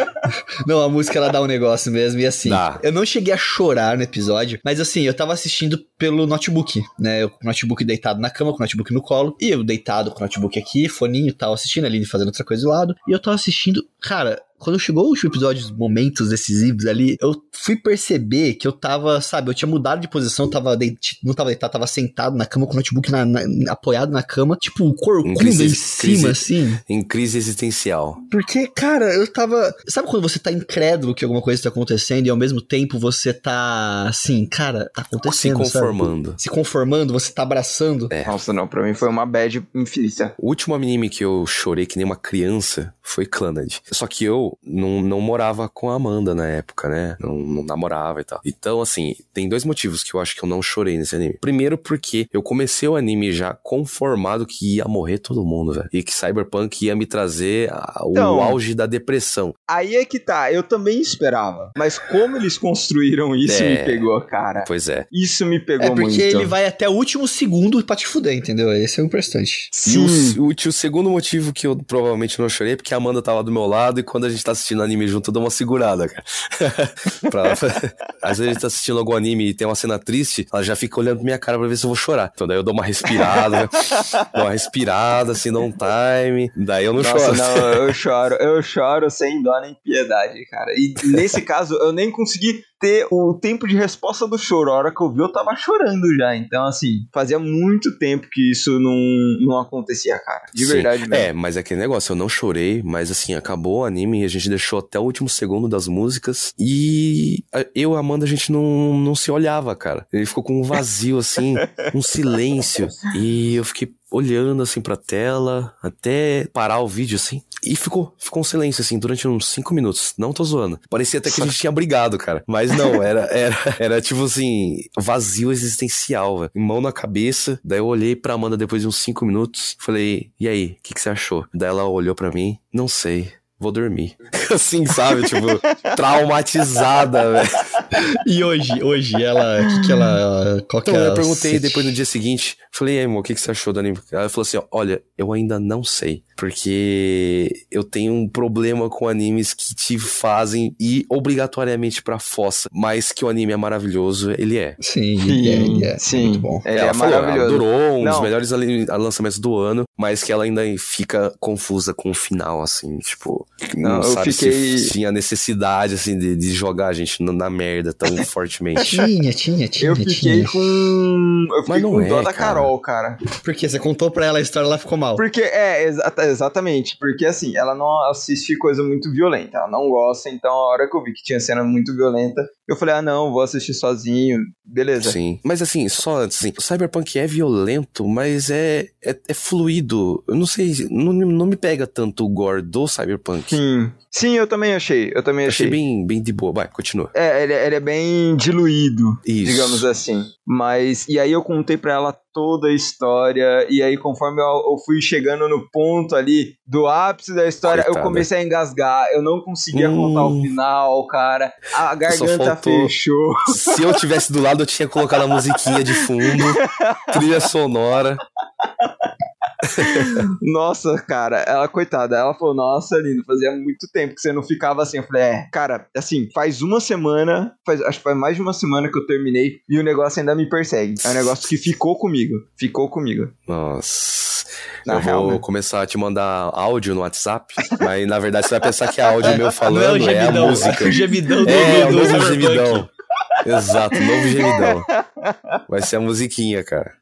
não, a música ela dá um negócio mesmo. E assim, dá. eu não cheguei a chorar no episódio, mas assim, eu tava assistindo pelo notebook, né? Eu, com o notebook deitado na cama, com o notebook no colo, e eu deitado com o notebook aqui, foninho e tal, assistindo ali, fazendo outra coisa do lado, e eu tava assistindo, cara, quando chegou os episódios, momentos decisivos ali, eu fui perceber que eu tava, sabe, eu tinha mudado de posição, tava deit... não tava deitado, tava sentado na cama com o notebook na, na, apoiado na cama, tipo, o corcunda em, em cima, assim. Em crise existencial. Porque, cara, eu tava. Sabe quando você tá incrédulo que alguma coisa tá acontecendo e ao mesmo tempo você tá assim, cara, tá acontecendo. Se conformando. Sabe? Se conformando, você tá abraçando. É. Nossa, não, pra mim foi uma bad infinita. O último anime que eu chorei que nem uma criança foi Clannad. Só que eu não, não morava com a Amanda na época, né? Não, não namorava e tal. Então, assim, tem dois motivos que eu acho que eu não chorei nesse anime. Primeiro, porque eu comecei o anime já conformado que ia morrer todo mundo, velho. E que Cyberpunk ia me trazer a, o então, auge da depressão. Aí é que tá, eu também esperava. Mas como eles construíram isso é, me pegou, cara. Pois é. Isso me pegou muito. É porque muito. ele vai até o último segundo pra te fuder, entendeu? Esse é o importante. Sim. E o, o, o segundo motivo que eu provavelmente não chorei é porque a Amanda tava do meu lado e quando a gente tá assistindo anime junto, eu dou uma segurada, cara. pra, às vezes a gente tá assistindo algum anime e tem uma cena triste, ela já fica olhando pra minha cara pra ver se eu vou chorar. Então daí eu dou uma respirada, dou uma respirada, assim, dou um time. Daí eu não Nossa, choro. Não, eu choro, eu choro sem dó nem piedade, cara. E nesse caso, eu nem consegui ter o tempo de resposta do choro. A hora que eu vi, eu tava chorando já. Então, assim, fazia muito tempo que isso não, não acontecia, cara. De Sim. verdade mesmo. É, mas é aquele negócio, eu não chorei, mas assim, acabou o anime e a gente deixou até o último segundo das músicas. E eu e a Amanda, a gente não, não se olhava, cara. Ele ficou com um vazio, assim, um silêncio. E eu fiquei olhando assim pra tela, até parar o vídeo assim. E ficou, ficou um silêncio assim durante uns 5 minutos. Não tô zoando. Parecia até que a gente tinha brigado, cara. Mas não, era, era, era tipo assim, vazio existencial, velho. Mão na cabeça. Daí eu olhei pra Amanda depois de uns 5 minutos. Falei, e aí, o que, que você achou? Daí ela olhou pra mim, não sei vou dormir. assim, sabe? Tipo, traumatizada, velho. e hoje, hoje, ela. O que, que ela. Qual que então, é eu perguntei depois no dia seguinte. Falei, aí, amor, o que, que você achou do anime? Ela falou assim: olha, eu ainda não sei. Porque eu tenho um problema com animes que te fazem ir obrigatoriamente pra fossa. Mas que o anime é maravilhoso, ele é. Sim, ele é, ele é. Sim, muito bom. Ele ela é falou, maravilhoso. Ela adorou um dos Não. melhores ali- lançamentos do ano, mas que ela ainda fica confusa com o final, assim, tipo, não, Não, eu sabe fiquei- se tinha necessidade, assim, de, de jogar a gente na- merda tão fortemente. Tinha, tinha, tinha. Eu fiquei tinha. com. Eu fiquei Mas não com é, dó da cara. Carol, cara. Porque você contou pra ela a história, ela ficou mal. Porque, é, exa- exatamente. Porque assim, ela não assiste coisa muito violenta. Ela não gosta, então a hora que eu vi que tinha cena muito violenta, eu falei, ah, não, vou assistir sozinho. Beleza. Sim. Mas assim, só antes, assim, o Cyberpunk é violento, mas é, é, é fluido. Eu não sei, não, não me pega tanto o gore do Cyberpunk. Sim. Sim, eu também achei. Eu também Achei achei. bem, bem de boa. Vai, continua. É, ele, ele é bem diluído, Isso. digamos assim. Mas, e aí eu contei pra ela toda a história, e aí conforme eu, eu fui chegando no ponto ali do ápice da história, eu Coitada. comecei a engasgar, eu não conseguia Hum. contar o final, cara. A garganta fechou. Se eu tivesse do lado, eu tinha colocado a musiquinha de fundo, trilha sonora. Nossa, cara, ela, coitada, ela falou, nossa, lindo, fazia muito tempo que você não ficava assim. Eu falei, é, cara, assim, faz uma semana, faz, acho que faz mais de uma semana que eu terminei e o negócio ainda me persegue. É um negócio que ficou comigo, ficou comigo. Nossa. Na eu real, vou né? começar a te mandar áudio no WhatsApp, mas na verdade você vai pensar que é áudio meu falando, não é o é, a gemidão, música. o gemidão do, É, o do novo Cyberpunk. gemidão. Exato, novo gemidão. Vai ser a musiquinha, cara.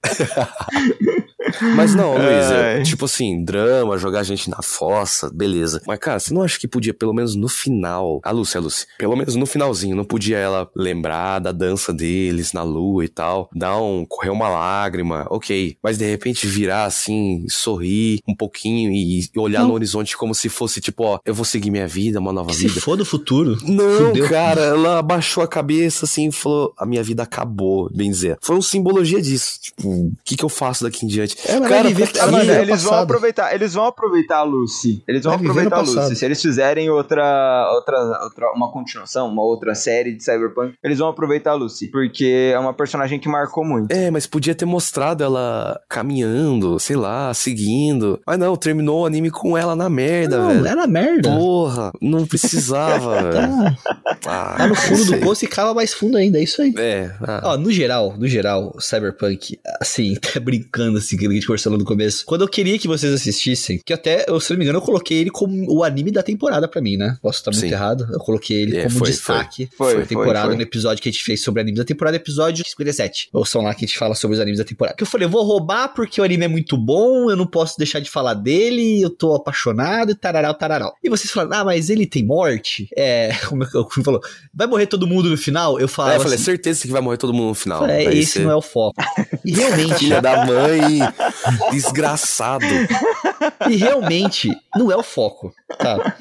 Mas não, Luiz, é, tipo assim, drama, jogar a gente na fossa, beleza. Mas, cara, você não acha que podia, pelo menos no final. A Lúcia, a Lúcia, pelo menos no finalzinho, não podia ela lembrar da dança deles na lua e tal, dar um. correr uma lágrima, ok. Mas de repente virar assim, sorrir um pouquinho e, e olhar Não. no horizonte como se fosse, tipo, ó, eu vou seguir minha vida, uma nova Que se vida. for do futuro. Não, Fudeu. cara, ela abaixou a cabeça assim e falou: a minha vida acabou, bem dizer. Foi uma simbologia disso. Tipo, o que, que eu faço daqui em diante? É, mas cara, viver- mano, eles vão aproveitar, eles vão aproveitar a Lucy. Eles vão aproveitar a Lucy. passado. Se eles fizerem outra, outra, outra, uma continuação, uma outra série de Cyberpunk, eles vão aproveitar a Lucy, porque é uma personagem que marcou muito. É, mas podia ter mostrado ela caminhando, sei lá, seguindo. Mas não, terminou o anime com ela na merda, Não, velho. era merda. Porra, não precisava, velho. Tá, Ah, tá no fundo do poço e cava mais fundo ainda, é isso aí. É, ah, Ó, no geral, no geral, Cyberpunk, assim, até brincando assim, que a gente conversou lá no começo. Quando eu queria que vocês assistissem, que até, eu, se não me engano, eu coloquei ele como o anime da temporada pra mim, né? Posso estar muito Sim. errado. Eu coloquei ele É, como foi, destaque foi. Foi, temporada foi. no episódio que a gente fez sobre animes da temporada, episódio 57. Ou são lá que a gente fala sobre os animes da temporada. Que eu falei, eu vou roubar porque o anime é muito bom, eu não posso deixar de falar dele, eu tô apaixonado e tararau, tararau. E vocês falaram, ah, mas ele tem morte? É, como é que eu falou? Vai morrer todo mundo no final? Eu É, falava eu falei, assim, certeza que vai morrer todo mundo no final. é, esse você- não é o foco. E realmente, Filha da mãe, desgraçado. e realmente não é o foco, tá?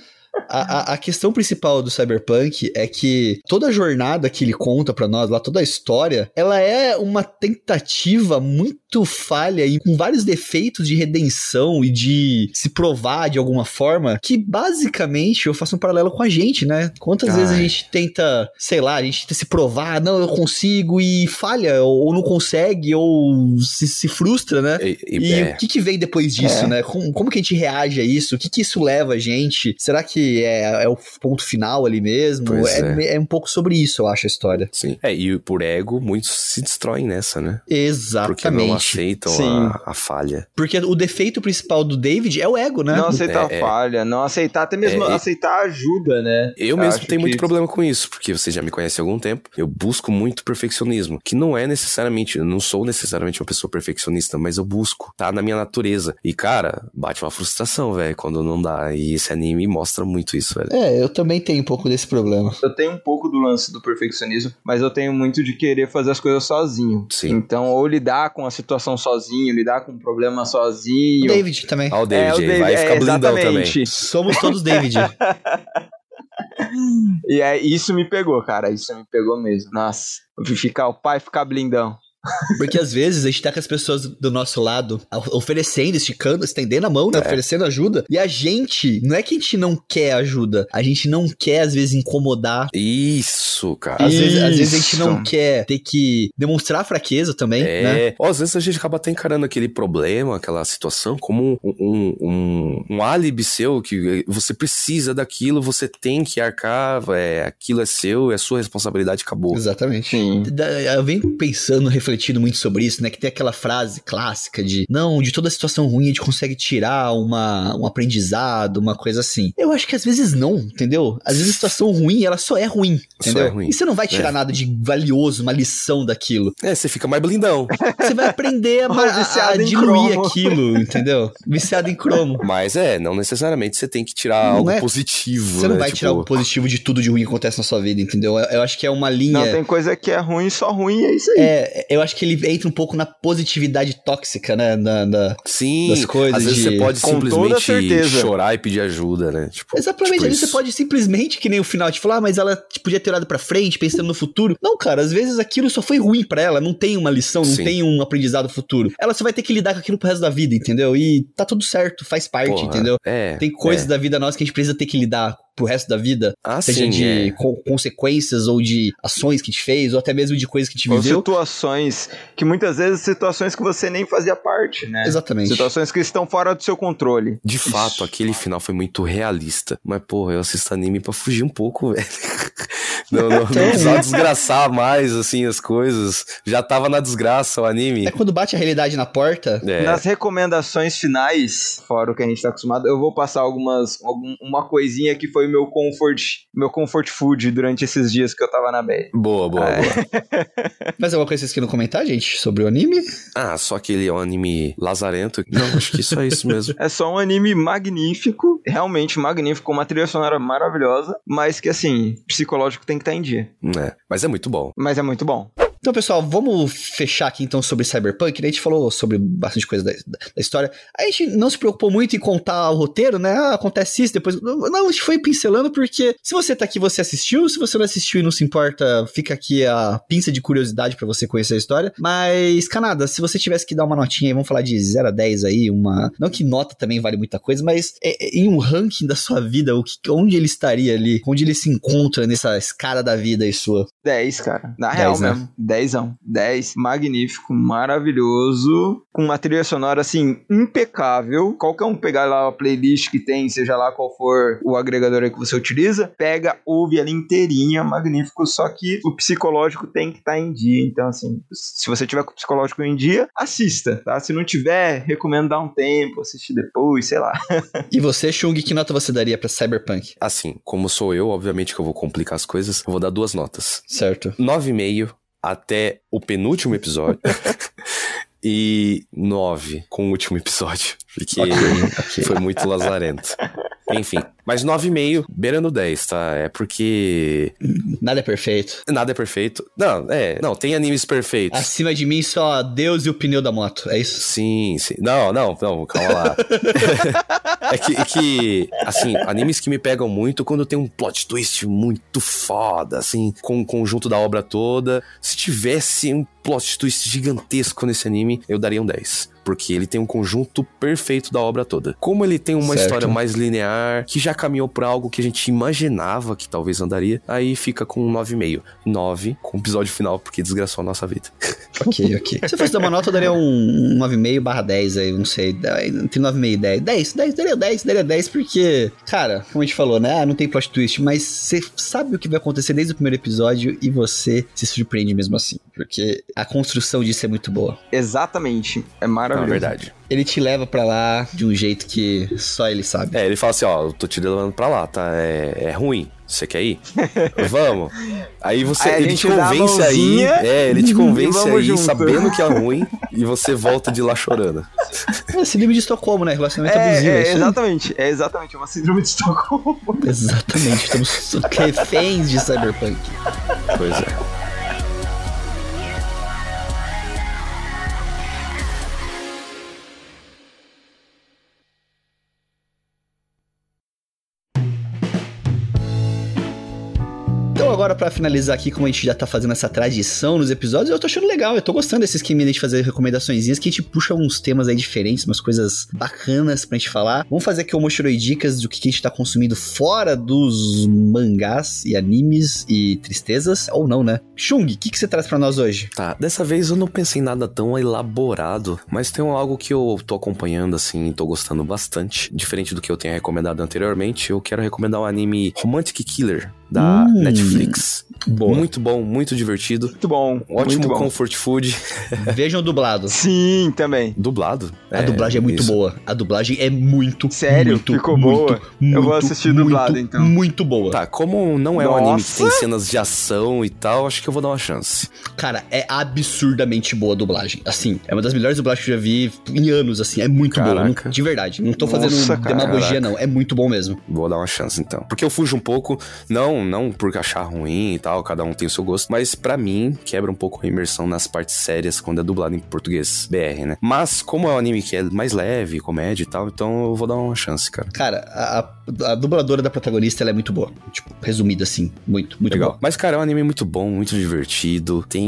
A, a, a questão principal do Cyberpunk é que toda a jornada que ele conta pra nós, lá toda a história, ela é uma tentativa muito falha e com vários defeitos de redenção e de se provar de alguma forma, que basicamente eu faço um paralelo com a gente, né? Quantas Ai. vezes a gente tenta, sei lá, a gente tenta se provar, não, eu consigo e falha, ou, ou não consegue, ou se, se frustra, né? E, e- E é. o que, que vem depois disso, É. né? Como, como que a gente reage a isso? O que, que isso leva a gente? Será que é, é o ponto final ali mesmo? Pois É, é um pouco sobre isso, eu acho, a história. Sim. É, e por ego, muitos se destroem nessa, né? Porque não Exatamente. aceitam Sim. a, a falha. Porque o defeito principal do David é o ego, né? Não aceitar É, é. falha, não aceitar, até mesmo É, aceitar ajuda, né? Eu mesmo tenho que- muito problema com isso, porque você já me conhece há algum tempo. Eu busco muito perfeccionismo, que não é necessariamente, eu não sou necessariamente uma pessoa perfeccionista, mas eu busco, tá na minha natureza. E cara, bate uma frustração, velho, quando não dá. E esse anime mostra muito isso, velho. É, eu também tenho um pouco desse problema. Eu tenho um pouco do lance do perfeccionismo, mas eu tenho muito de querer fazer as coisas sozinho. Sim. Então, ou lidar com a situação sozinho, lidar com o problema O sozinho. David também. Ó, o David, é, o David, vai é, ficar blindão também. exatamente. Somos todos David. E é, isso me pegou, cara. Isso me pegou mesmo. Nossa, ficar o pai ficar blindão. Porque às vezes a gente tá com as pessoas do nosso lado oferecendo, esticando, estendendo a mão, né? É. Oferecendo ajuda. E a gente, não é que a gente não quer ajuda, a gente não quer, às vezes, incomodar. Isso, cara. Às, Isso. Vezes, às vezes a gente não quer ter que demonstrar fraqueza também. É. Né? Ou às vezes a gente acaba até encarando aquele problema, aquela situação, como um, um, um, um álibi seu, que você precisa daquilo, você tem que arcar, é, aquilo é seu, é sua responsabilidade, acabou. Exatamente. Sim. Eu venho pensando, refletindo muito sobre isso, né? Que tem aquela frase clássica de não, de toda situação ruim a gente consegue tirar uma, um aprendizado, uma coisa assim. Eu acho que às vezes não, entendeu? Às vezes a situação ruim, ela só é ruim, entendeu? Só é ruim. E você não vai tirar é. nada de valioso, uma lição daquilo. É, você fica mais blindão. Você vai aprender a, a, a diluir aquilo, entendeu? Viciado em cromo. Mas é, não necessariamente você tem que tirar não algo é, positivo. Você não né? vai tipo... tirar algo positivo de tudo de ruim que acontece na sua vida, entendeu? Eu, eu acho que é uma linha. Não, tem coisa que é ruim, só ruim, é isso aí. É, eu acho que ele entra um pouco na positividade tóxica, né? Na, na Sim, das coisas. Às vezes de... você pode Com simplesmente chorar e pedir ajuda, né? Tipo, Exatamente, tipo às vezes você pode simplesmente, que nem o final, tipo, falar, ah, mas ela tipo, podia ter olhado pra frente, pensando no futuro. Não, cara, às vezes aquilo só foi ruim para ela, não tem uma lição, não Sim. tem um aprendizado futuro. Ela só vai ter que lidar com aquilo pro resto da vida, entendeu? E tá tudo certo, faz parte, Porra, entendeu? É, tem coisas é. da vida nossa que a gente precisa ter que lidar pro resto da vida, ah, seja sim, de é. co consequências ou de ações que te fez, ou até mesmo de coisas que te ou viveu. situações que muitas vezes situações que você nem fazia parte, né? Exatamente. Situações que estão fora do seu controle. De Isso. fato, aquele final foi muito realista. Mas, porra, eu assisto anime pra fugir um pouco, velho. Não, não, não precisava desgraçar mais, assim, as coisas. Já tava na desgraça o anime. É quando bate a realidade na porta. É. Nas recomendações finais, fora o que a gente tá acostumado, eu vou passar algumas, algum, uma coisinha que foi meu comfort, meu comfort food durante esses dias que eu tava na bad. Boa, boa, é. boa. Mas alguma coisa que vocês queiram comentar, gente, sobre o anime? Ah, só que ele é um anime lazarento. Não, acho que só é isso mesmo. é só um anime magnífico, realmente magnífico, com uma trilha sonora maravilhosa, mas que, assim, psicológico tem que estar tá em dia. É, mas é muito bom. Mas é muito bom. Então, pessoal, vamos fechar aqui então sobre Cyberpunk. Né? A gente falou sobre bastante coisa da, da, história. A gente não se preocupou muito em contar o roteiro, né? Ah, acontece isso, depois. Não, a gente foi pincelando porque se você tá aqui, você assistiu. Se você não assistiu e não se importa, fica aqui a pinça de curiosidade para você conhecer a história. Mas, Canada, se você tivesse que dar uma notinha aí, vamos falar de 0 a 10 aí, uma. Não que nota também vale muita coisa, mas é, é, em um ranking da sua vida, o que, onde ele estaria ali? Onde ele se encontra nessa escala da vida aí sua? 10, cara. Na 10, real né? mesmo. 10ão. 10. Magnífico, maravilhoso. Com uma trilha sonora, assim, impecável. Qualquer um pegar lá a playlist que tem, seja lá qual for o agregador aí que você utiliza, pega, ouve ela inteirinha, magnífico. Só que o psicológico tem que estar tá em dia. Então, assim, se você tiver com o psicológico em dia, assista, tá? Se não tiver, recomendo dar um tempo, assistir depois, sei lá. e você, Chung, que nota você daria pra Cyberpunk? Assim, como sou eu, obviamente que eu vou complicar as coisas, eu vou dar duas notas. Certo. 9,5 até o penúltimo episódio. e 9 com o último episódio. Porque okay, okay. foi muito lazarento. Enfim, mas 9,5, beirando 10, tá? É porque. Nada é perfeito. Nada é perfeito. Não, é. Não, tem animes perfeitos. Acima de mim só Deus e o pneu da moto, é isso? Sim, sim. Não, não, não, calma lá. é, que, é que, assim, animes que me pegam muito quando tem um plot twist muito foda, assim, com o conjunto da obra toda. Se tivesse um plot twist gigantesco nesse anime, eu daria um 10 porque ele tem um conjunto perfeito da obra toda. Como ele tem uma certo. história mais linear, que já caminhou para algo que a gente imaginava que talvez andaria, aí fica com um 9,5. 9 com o episódio final, porque desgraçou a nossa vida. Ok, ok. Se eu fosse dar uma nota, eu daria um 9,5 barra 10 aí, não sei, entre 9,5 e 10. 10, 10, daria 10, daria 10, porque, cara, como a gente falou, né, ah, não tem plot twist, mas você sabe o que vai acontecer desde o primeiro episódio e você se surpreende mesmo assim, porque a construção disso é muito boa. Exatamente, é maravilhoso. É verdade. Ele te leva para lá de um jeito que só ele sabe. É, ele fala assim, ó, eu tô te levando pra lá, tá? É, é ruim. Você quer ir? Vamos. Aí você, aí ele te convence aí, é, ele te convence aí junto. sabendo que é ruim e você volta de lá chorando. É síndrome de Estocolmo, né? Relacionamento é, abusivo. É, é exatamente, é exatamente, é uma síndrome de Estocolmo. Exatamente, estamos reféns de Cyberpunk. Pois é. Agora para finalizar aqui, como a gente já tá fazendo essa tradição nos episódios, eu tô achando legal, eu tô gostando desse esquema de fazer recomendações que a gente puxa uns temas aí diferentes, umas coisas bacanas pra gente falar. Vamos fazer aqui o Moshiroi dicas do que a gente tá consumindo fora dos mangás e animes e tristezas, ou não, né? Chung, o que, que você traz para nós hoje? Tá, dessa vez eu não pensei em nada tão elaborado, mas tem algo que eu tô acompanhando, assim, tô gostando bastante. Diferente do que eu tenha recomendado anteriormente, eu quero recomendar o anime Romantic Killer, da hum, Netflix. Boa. Muito bom, muito divertido. Muito bom. Ótimo muito bom. comfort food. Vejam dublado. Sim, também. Dublado? A é, dublagem é muito isso. boa. A dublagem é muito, Sério? Muito, Ficou muito, boa? Muito, eu vou assistir dublado, então. Muito boa. Tá, como não é Nossa. um anime que tem cenas de ação e tal, acho que eu vou dar uma chance. Cara, é absurdamente boa a dublagem. Assim, é uma das melhores dublagens que eu já vi em anos, assim. É muito Caraca. boa. De verdade. Não tô fazendo Nossa, demagogia, não. É muito bom mesmo. Vou dar uma chance, então. Porque eu fujo um pouco, não, não porque achar ruim e tal, cada um tem o seu gosto, mas para mim quebra um pouco a imersão nas partes sérias quando é dublado em português BR, né? Mas como é um anime que é mais leve, comédia e tal, então eu vou dar uma chance, cara. Cara, a, a dubladora da protagonista ela é muito boa. Tipo, resumida assim, muito, muito legal. Boa. Mas cara, é um anime muito bom, muito divertido, tem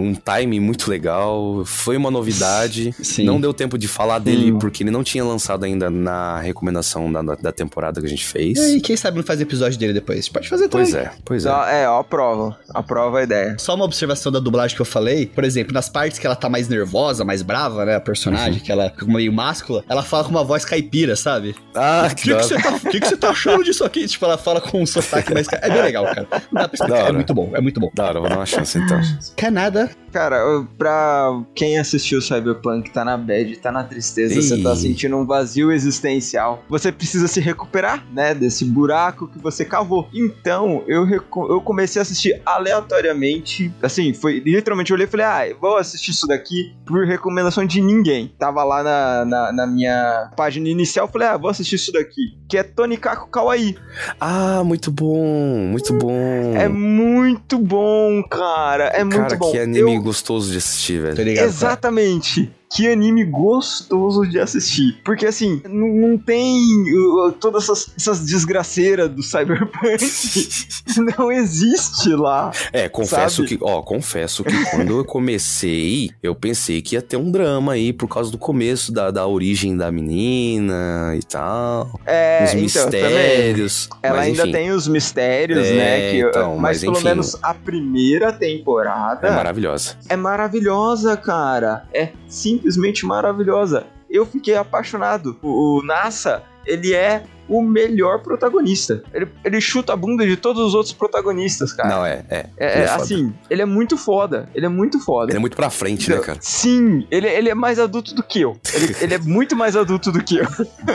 um time muito legal, foi uma novidade. Sim. Não deu tempo de falar dele hum. porque ele não tinha lançado ainda na recomendação da, da temporada que a gente fez. E quem sabe não faz episódio dele depois? Pode fazer também. Pois é, pois é. É, ó, aprova. Aprova a ideia. Só uma observação da dublagem que eu falei, por exemplo, nas partes que ela tá mais nervosa, mais brava, né, a personagem, uhum. que ela fica meio máscula, ela fala com uma voz caipira, sabe? Ah, que que você tá, que, que você tá achando disso aqui? Tipo, ela fala com um sotaque mais... É bem legal, cara. Não dá pra explicar. É muito bom, é muito bom. Da hora, vou dar uma chance então. Quer nada? Cara, pra quem assistiu Cyberpunk, tá na bad, tá na tristeza, você tá sentindo um vazio existencial, você precisa se recuperar, né, desse buraco que você cavou. Então, eu, eu comecei a assistir aleatoriamente, assim, foi literalmente eu olhei e falei, ah, vou assistir isso daqui por recomendação de ninguém. Tava lá na, na, na minha página inicial, falei, ah, vou assistir isso daqui, que é Tony Kako Kawaii. Ah, muito bom, muito bom. É muito bom, cara, é muito cara, bom. que anime eu... gostoso de assistir, velho. Exatamente que anime gostoso de assistir. Porque assim, não, não tem uh, todas essas, essas desgraceiras do Cyberpunk. não existe lá. É, confesso sabe? que, ó, confesso que quando eu comecei, eu pensei que ia ter um drama aí por causa do começo da, da origem da menina e tal. É, os então, mistérios. Ela mas, ainda enfim. tem os mistérios, é, né? Que, então, mas, mas pelo enfim, menos a primeira temporada é maravilhosa. É maravilhosa, cara. É simplesmente maravilhosa. Eu fiquei apaixonado. O, o NASA, ele é o melhor protagonista. Ele, ele chuta a bunda de todos os outros protagonistas, cara. Não, é. É, é, é assim, ele é muito foda. Ele é muito foda. Ele é muito pra frente, né, cara? Sim, ele, ele é mais adulto do que eu. Ele, ele é muito mais adulto do que eu.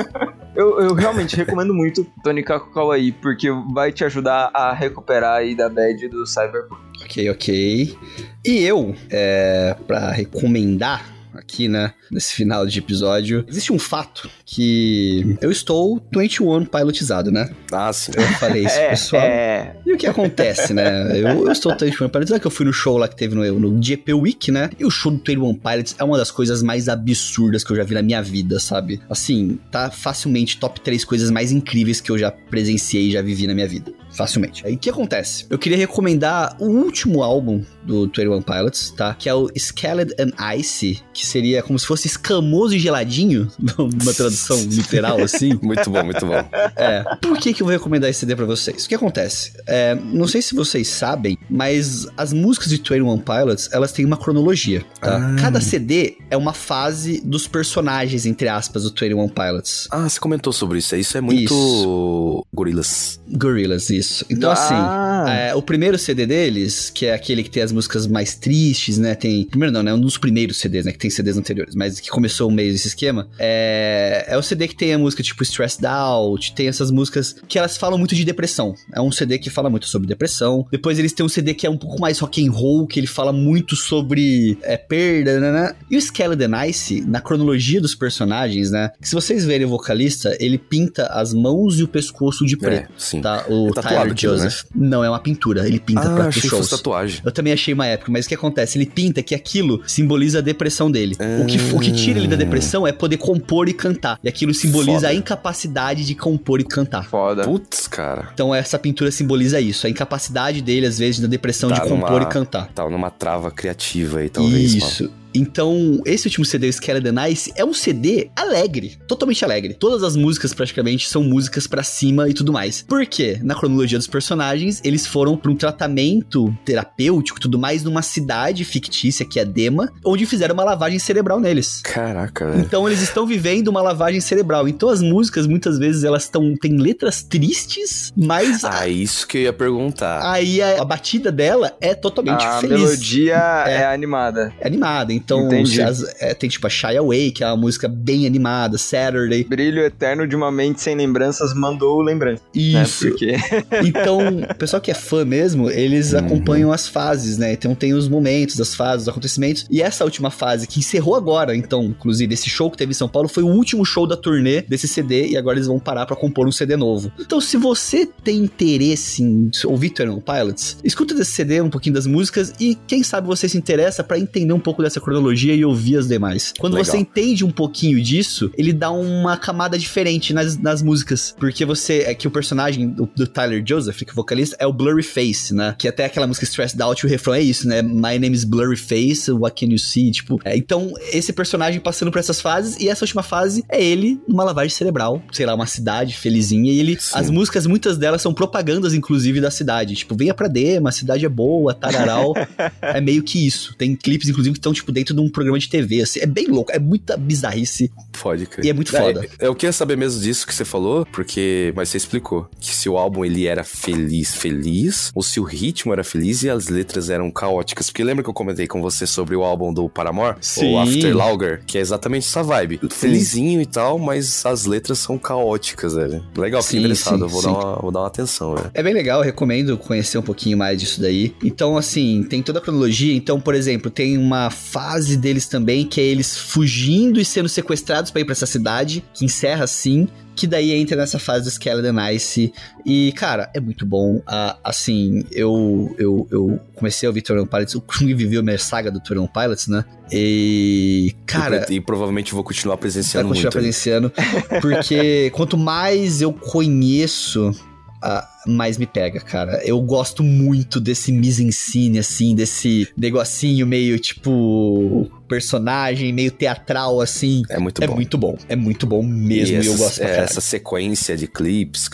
eu, eu realmente recomendo muito Tony Kako Kawaii, porque vai te ajudar a recuperar aí da bad do Cyberpunk. Ok, ok. E eu, é, pra recomendar aqui, né, nesse final de episódio, existe um fato que eu estou 21 pilotizado, né? Ah, sim. Eu falei isso, é, pessoal. É. E o que acontece, né? Eu, eu estou 21 pilotizado, que eu fui no show lá que teve no, no GP Week, né? E o show do 21 Pilots é uma das coisas mais absurdas que eu já vi na minha vida, sabe? Assim, tá facilmente top 3 coisas mais incríveis que eu já presenciei e já vivi na minha vida. Facilmente. Aí o que acontece? Eu queria recomendar o último álbum do 21 Pilots, tá? Que é o Scaled and Icy, que seria como se fosse escamoso e geladinho, uma tradução literal assim. muito bom, muito bom. É. Por que, que eu vou recomendar esse CD pra vocês? O que acontece? É, não sei se vocês sabem, mas as músicas de 21 Pilots, elas têm uma cronologia, tá? Ah. Cada CD é uma fase dos personagens, entre aspas, do 21 Pilots. Ah, você comentou sobre isso. Isso é muito isso. Gorilas. Gorilas, isso. Então, assim, ah. assim, é, o primeiro CD deles, que é aquele que tem as músicas mais tristes, né? Tem. Primeiro não, né? Um dos primeiros CDs, né? Que tem CDs anteriores, mas que começou o meio desse esquema. É, é o CD que tem a música tipo Stressed Out, tem essas músicas que elas falam muito de depressão. É um CD que fala muito sobre depressão. Depois eles têm um CD que é um pouco mais rock and roll, que ele fala muito sobre é, perda, né, né? E o Skeleton Ice, na cronologia dos personagens, né? Que se vocês verem o vocalista, ele pinta as mãos e o pescoço de preto. É, sim. Tá? O tá Tyler Joseph. Né? Não, é uma pintura. Ele pinta ah, pra achei shows. Que tatuagem. Eu também achei uma época, mas o que acontece? Ele pinta que aquilo simboliza a depressão dele. O, que, o que tira ele da depressão é poder compor e cantar. E aquilo simboliza Foda. a incapacidade de compor e cantar. Foda. Putz, cara. Então essa pintura simboliza isso, a incapacidade dele, às vezes, da depressão tá de compor numa, e cantar. Tá numa trava criativa aí, talvez. Isso. Mano. Então, esse último CD, o Skeleton Nice, é um CD alegre, totalmente alegre. Todas as músicas, praticamente, são músicas para cima e tudo mais. Por quê? Na cronologia dos personagens, eles foram para um tratamento terapêutico e tudo mais numa cidade fictícia, que é Dema, onde fizeram uma lavagem cerebral neles. Caraca, velho. Então, eles estão vivendo uma lavagem cerebral. Então, as músicas, muitas vezes, elas estão têm letras tristes, mas... Ah, isso que eu ia perguntar. Aí, a, a batida dela é totalmente a feliz. A melodia é, é animada. É animada. Então, as, é, tem tipo a Shy Away, que é uma música bem animada, Saturday. Brilho Eterno de uma Mente Sem Lembranças mandou lembrança. Né? Isso. Né? Porque... então, o pessoal que é fã mesmo, eles uhum. acompanham as fases, né? Então tem os momentos, as fases, os acontecimentos. E essa última fase, que encerrou agora, então, inclusive, esse show que teve em São Paulo, foi o último show da turnê desse CD, e agora eles vão parar para compor um CD novo. Então, se você tem interesse em ouvir Eternal Pilots, escuta desse CD um pouquinho das músicas e quem sabe você se interessa para entender um pouco dessa cronologia e ouvir as demais. Quando Legal. você entende um pouquinho disso, ele dá uma camada diferente nas, nas músicas. Porque você. É que o personagem do, do Tyler Joseph, que é o vocalista, é o Blurry Face, né? Que até aquela música Stressed Out, o refrão é isso, né? My name is Blurry Face, what can you see? Tipo, é, então, esse personagem passando por essas fases, e essa última fase é ele numa lavagem cerebral, sei lá, uma cidade felizinha, e ele. Sim. As músicas, muitas delas são propagandas, inclusive, da cidade. Tipo, venha pra Dema, a cidade é boa, tararal. é meio que isso. Tem clipes, inclusive, que estão, tipo, dentro de um programa de TV, assim. É bem louco, é muita bizarrice. Pode crer. E é muito foda. É, eu queria saber mesmo disso que você falou, porque. Mas você explicou. Que se o álbum ele era feliz, feliz, ou se o ritmo era feliz e as letras eram caóticas. Porque lembra que eu comentei com você sobre o álbum do Paramore? Sim. O After Lauger, que é exatamente essa vibe. Felizinho e tal, mas as letras são caóticas, velho. Legal, fiquei interessado. Sim, vou, Dar uma, vou dar uma atenção, velho. É bem legal, eu recomendo conhecer um pouquinho mais disso daí. Então, assim, tem toda a cronologia. Então, por exemplo, tem uma fase deles também, que é eles fugindo e sendo sequestrados para ir para essa cidade, que encerra assim, que daí entra nessa fase do Skeleton Ice. E, cara, é muito bom. Uh, assim, eu, eu, eu comecei a ouvir Turon Pilots, o Kung viveu minha saga do Turon Pilots, né? E, cara... E, e provavelmente vou continuar presenciando Vou continuar muito, presenciando, porque quanto mais eu conheço uh, mais me pega, cara. Eu gosto muito desse mise-en-scene, assim, desse negocinho meio tipo personagem, meio teatral, assim. É muito é bom. É muito bom. É muito bom mesmo. E, essas, e eu gosto é, Essa sequência de clipes,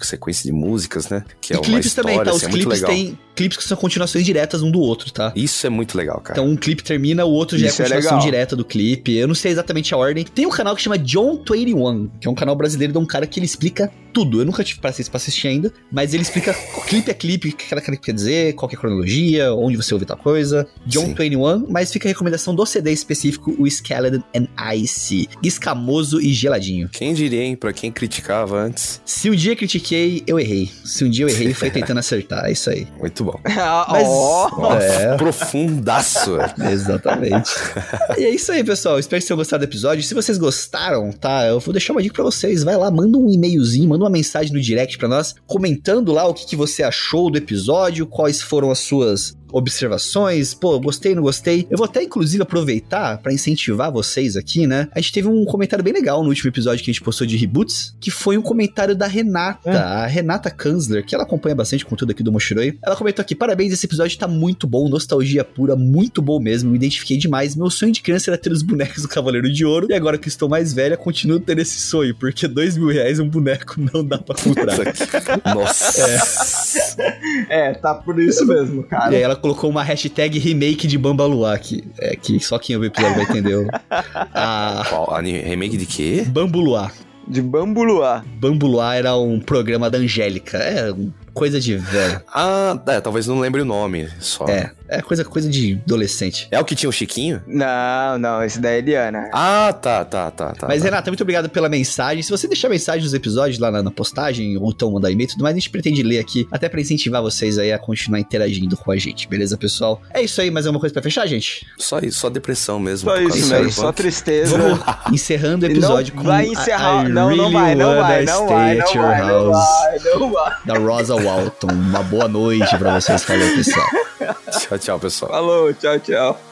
sequência de músicas, né? Que e é uma clipes história, também, tá? Os assim, clipes têm clipes que são continuações diretas um do outro, tá? Isso é muito legal, cara. Então um clipe termina, o outro já é Isso é continuação é direta do clipe. Eu não sei exatamente a ordem. Tem um canal que chama John21, que é um canal brasileiro de um cara que ele explica tudo. Eu nunca tive paciência pra assistir ainda, mas ele explica clipe a clipe o que cada clipe quer dizer, qual que é a cronologia, onde você ouve tal coisa. John Sim. 21, mas fica a recomendação do CD específico, o Skeleton and Ice. Escamoso e geladinho. Quem diria, hein? Pra quem criticava antes. Se um dia critiquei, eu errei. Se um dia eu errei, foi tentando acertar. É isso aí. Muito bom. mas, oh, é. Profundaço. Exatamente. e é isso aí, pessoal. Espero que vocês tenham gostado do episódio. Se vocês gostaram, tá? Eu vou deixar uma dica pra vocês. Vai lá, manda um e-mailzinho, manda uma mensagem no direct pra nós, comentando lá o que, que você achou do episódio, quais foram as suas observações, pô, gostei, não gostei. Eu vou até, inclusive, aproveitar para incentivar vocês aqui, né? A gente teve um comentário bem legal no último episódio que a gente postou de reboots, que foi um comentário da Renata, é. a Renata Kanzler, que ela acompanha bastante conteúdo aqui do Moshiroi. Ela comentou aqui: parabéns, esse episódio tá muito bom, nostalgia pura, muito bom mesmo, me identifiquei demais. Meu sonho de criança era ter os bonecos do Cavaleiro de Ouro, e agora que estou mais velha, continuo tendo esse sonho, porque dois mil reais um boneco não dá pra comprar. Nossa. É. é, tá por isso mesmo, cara. E aí ela colocou uma hashtag remake de Bambaluá, que, é, que só quem ouviu o episódio vai entender. a... Qual? A remake de quê? Bambuluá. De Bambuluá. Bambuluá era um programa da Angélica. É, coisa de velho. Ah, é, talvez não lembre o nome só. É, É coisa, coisa de adolescente. É o que tinha o Chiquinho? Não, não, esse daí é Eliana. Ah, tá, tá, tá, tá. Mas, tá. Renata, muito obrigado pela mensagem. Se você deixar mensagem nos episódios lá na, na postagem, ou então mandar e-mail e tudo mais, a gente pretende ler aqui, até pra incentivar vocês aí a continuar interagindo com a gente, beleza, pessoal? É isso aí, mais alguma coisa pra fechar, gente? Só isso, só depressão mesmo. Só isso mesmo, só tristeza. Vamos encerrando o Não episódio com vai encerrar- I- I não, não vai, não really vai, não stay vai, at não your vai, não house, vai, não vai. Da Rosa Walton. Uma boa noite pra vocês, falou, pessoal. Tchau, tchau, pessoal. Falou, tchau, tchau.